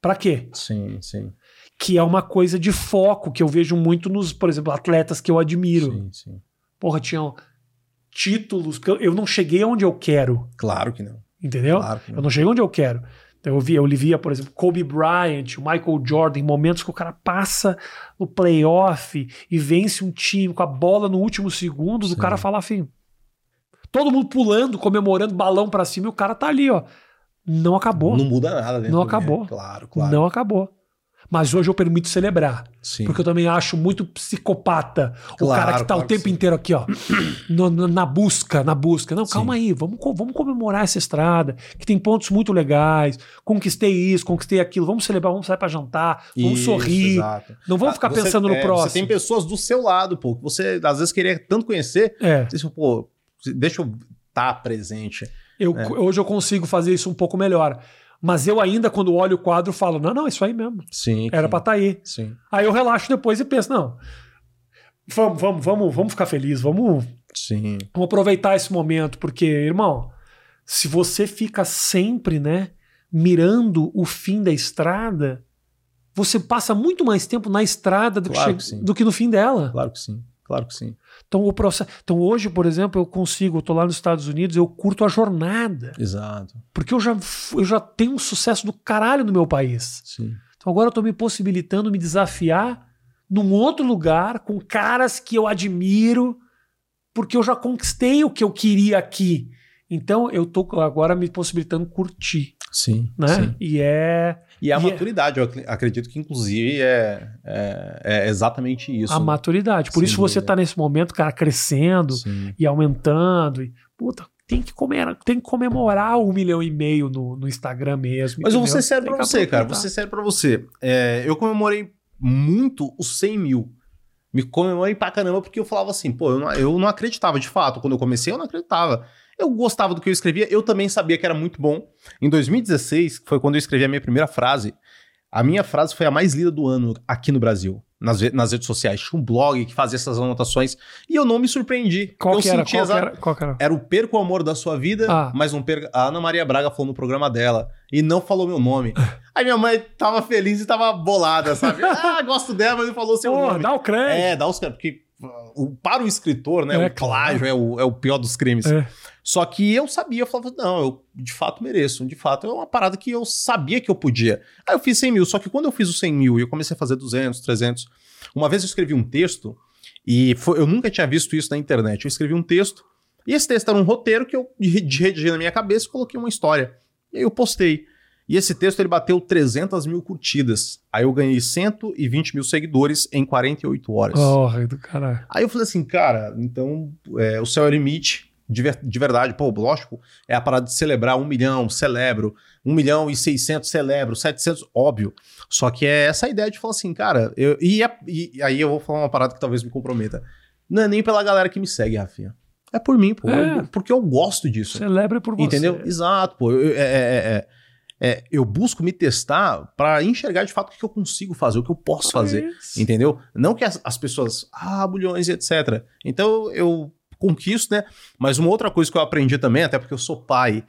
pra quê? Sim, sim. Que é uma coisa de foco que eu vejo muito nos, por exemplo, atletas que eu admiro. Sim, sim. porra, tinham títulos que eu, não cheguei onde eu quero, Claro que não. entendeu? Claro que Eu não. não cheguei onde eu quero. Então eu vi, eu via, por exemplo, Kobe Bryant, o Michael Jordan, momentos que o cara passa no playoff e vence um time com a bola no último segundo, do Sim. cara falar assim, todo mundo pulando, comemorando, balão pra cima, e o cara tá ali, ó. Não acabou. Não muda nada dentro Não acabou. Claro, claro. Não acabou. Mas hoje eu permito celebrar. Sim. Porque eu também acho muito psicopata o Claro, cara que tá claro o tempo inteiro aqui, ó, no- no- na busca, na busca. Não, Sim. calma aí, vamos, vamos comemorar essa estrada, que tem pontos muito legais. Conquistei isso, conquistei aquilo, vamos celebrar, vamos sair pra jantar, vamos Isso, sorrir. exato. Não vamos Ah, ficar você- pensando no é, próximo. Você tem pessoas do seu lado, pô, que você às vezes queria tanto conhecer. É, Você, pô, deixa eu estar presente. Eu, É. hoje eu consigo fazer isso um pouco melhor. Mas eu ainda, quando olho o quadro, falo: não, não, isso aí mesmo. Sim. Era pra estar aí. Sim. Aí eu relaxo depois e penso: não, vamos, vamos, vamos, vamos ficar felizes, vamos Sim. Vamos aproveitar esse momento, porque, irmão, se você fica sempre, né, mirando o fim da estrada, você passa muito mais tempo na estrada do, Claro que, que do que no fim dela. Claro que sim. Claro que sim. Então, o processo. Então, hoje, por exemplo, eu consigo, eu tô lá nos Estados Unidos, eu curto a jornada. Exato. Porque eu já, eu já tenho um sucesso do caralho no meu país. Sim. Então agora eu tô me possibilitando me desafiar num outro lugar, com caras que eu admiro, porque eu já conquistei o que eu queria aqui. Então eu tô agora me possibilitando curtir, Sim. né? sim. E é E a E é- maturidade, eu ac- acredito que inclusive é, é, é exatamente isso. a maturidade. Por Sem isso você dúvida. tá nesse momento, cara, crescendo Sim. e aumentando. E, puta, tem que, comer, tem que comemorar um milhão e meio no, no Instagram mesmo. Mas eu vou ser sério pra que você, cara. Vou ser sério pra você. É, eu comemorei muito os 100 mil. Me comemorei pra caramba porque eu falava assim, pô, eu não, eu não acreditava de fato. Quando eu comecei, eu não acreditava. Eu gostava do que eu escrevia, eu também sabia que era muito bom. Em 2016, que foi quando eu escrevi a minha primeira frase, a minha frase foi a mais lida do ano aqui no Brasil, nas, nas redes sociais. Tinha um blog que fazia essas anotações e eu não me surpreendi. Qual eu que era? Qual era? Qual era? era o Perca o Amor da Sua Vida, Ah. mas não perca. A Ana Maria Braga falou no programa dela e não falou meu nome. Aí minha mãe tava feliz e tava bolada, sabe? ah, gosto dela, mas não falou seu Pô, nome. dá o crédito. É, dá os caras, porque o- para o escritor, né, É, o plágio é o, é o pior dos crimes. É. Só que eu sabia, eu falava, não, eu de fato mereço, de fato é uma parada que eu sabia que eu podia. Aí eu fiz 100 mil, só que quando eu fiz os 100 mil e eu comecei a fazer 200, 300, uma vez eu escrevi um texto e foi- eu nunca tinha visto isso na internet. Eu escrevi um texto e esse texto era um roteiro que eu re- redigi na minha cabeça e coloquei uma história. E aí eu postei. E esse texto ele bateu 300 mil curtidas. Aí eu ganhei 120 mil seguidores em 48 horas. Porra, do caralho. Aí eu falei assim, cara, então é, o céu é o limite, de, ver- de verdade. Pô, lógico, é a parada de celebrar um milhão, celebro. Um milhão e seiscentos, celebro. 700, óbvio. Só que é essa ideia de falar assim, cara, eu, e, é- e aí eu vou falar uma parada que talvez me comprometa. Não é nem pela galera que me segue, Rafinha. É por mim, pô. É. Eu- porque eu gosto disso. Celebra por você. Entendeu? Exato, pô. Eu, é- é- é- é, eu busco me testar pra enxergar de fato o que eu consigo fazer, o que eu posso fazer. Entendeu? Não que as, as pessoas, ah, bulhões e etc. Então eu conquisto, né? Mas uma outra coisa que eu aprendi também, até porque eu sou pai,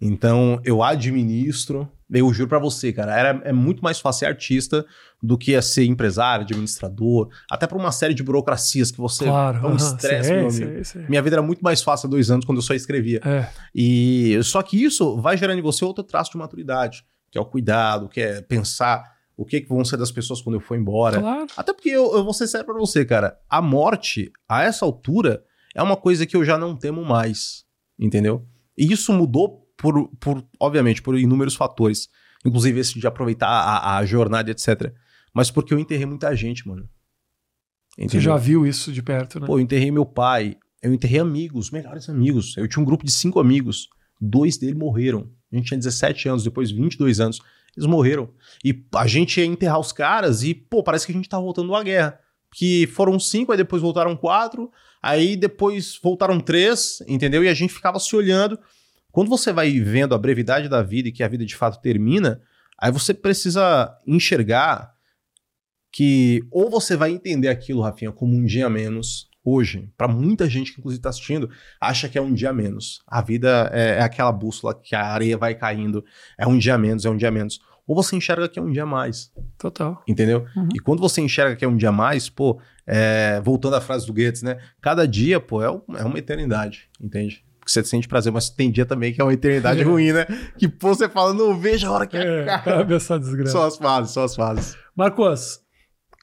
então eu administro. Eu juro pra você, cara, era, é muito mais fácil ser artista do que é ser empresário, administrador, até pra uma série de burocracias que você. Claro. é um estresse, sei, meu sei, amigo. sei. Minha vida era muito mais fácil há dois anos quando eu só escrevia. É. E só que isso vai gerando em você outro traço de maturidade, que é o cuidado, que é pensar o que, que vão ser das pessoas quando eu for embora. Claro. Até porque eu, eu vou ser sério pra você, cara. A morte, a essa altura, é uma coisa que eu já não temo mais. Entendeu? E isso mudou por, por obviamente, por inúmeros fatores. Inclusive esse de aproveitar a, a jornada, etc. Mas porque eu enterrei muita gente, mano. Você já viu isso de perto, né? Pô, eu enterrei meu pai, eu enterrei amigos, melhores amigos. Eu tinha um grupo de cinco amigos. Dois deles morreram. A gente tinha 17 anos, depois 22 anos. Eles morreram. E a gente ia enterrar os caras e, pô, parece que a gente tá voltando à guerra. Que foram cinco, aí depois voltaram quatro, aí depois voltaram três, entendeu? E a gente ficava se olhando. Quando você vai vendo a brevidade da vida e que a vida de fato termina, aí você precisa enxergar que ou você vai entender aquilo, Rafinha, como um dia menos, hoje, para muita gente que inclusive está assistindo, acha que é um dia menos. A vida é, é, aquela bússola que a areia vai caindo, é um dia menos, é um dia menos. Ou você enxerga que é um dia a mais. Total. Entendeu? Uhum. E quando você enxerga que é um dia a mais, pô, é, voltando à frase do Goethe, né? Cada dia, pô, é, é uma eternidade, entende? Porque você sente prazer, mas tem dia também que é uma eternidade ruim, né? Que pô, você fala, não veja a hora que É, acaba. essa desgraça. Só as fases, só as fases. Marcos,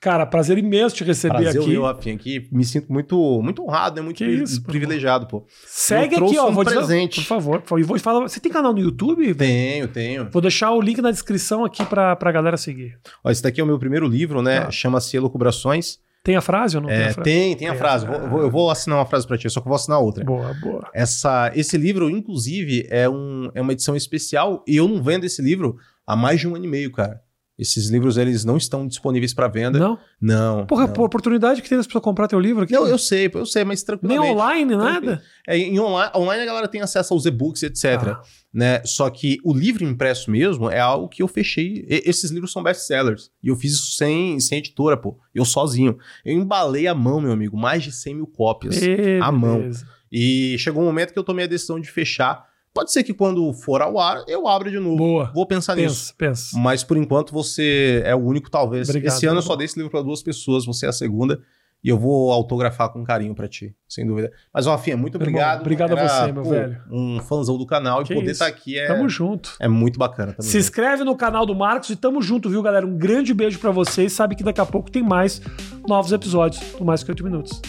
cara, prazer imenso te receber Prazer aqui. meu, Rafinha, aqui me sinto muito, muito honrado, né? Muito Que pri- isso, privilegiado, pô. Segue Eu aqui, ó. um vou dizer- presente. por favor, por favor. E vou falar. Você tem canal no YouTube? Tenho, tenho. Vou deixar o link na descrição aqui pra, pra galera seguir. Ó, esse daqui é o meu primeiro livro, né? Tá. Chama-se Elucubrações. Tem a frase ou não tem É, a frase? tem, tem a Tem a frase. frase. Eu vou assinar uma frase pra ti, só que eu vou assinar outra. Boa, boa. Essa, esse livro, inclusive, é, um, é uma edição especial e eu não vendo esse livro há mais de um ano e meio, cara. Esses livros, eles não estão disponíveis para venda. Não? Não. Porra, não. por oportunidade que tem das pessoas comprar teu livro aqui. Não, eu sei, eu sei, mas Nem tranquilamente. online, Tranquilo. nada. É, em online, online a galera tem acesso aos e-books, etc. Ah. Né? Só que o livro impresso mesmo é algo que eu fechei. E- esses livros são best-sellers. E eu fiz isso sem, sem editora, pô. Eu sozinho. Eu embalei à mão, meu amigo, mais de 100 mil cópias. Ê, à mão. beleza. E chegou um momento que eu tomei a decisão de fechar. Pode ser que quando for ao ar, eu abra de novo. Boa. Vou pensar nisso. Pensa. Mas por enquanto você é o único, talvez. Obrigado, Esse ano eu meu só dei esse livro para duas pessoas, você é a segunda. E eu vou autografar com carinho pra ti, sem dúvida. Mas, Rafinha, muito Meu irmão, obrigado. obrigado a Era, você, meu pô, velho. Um fãzão do canal Que e poder estar aqui é, Tamo junto. é muito bacana também. Se inscreve no canal do Marcos e tamo junto, viu, galera? Um grande beijo pra vocês. Sabe que daqui a pouco tem mais novos episódios do Mais Que 8 Minutos.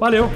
Valeu!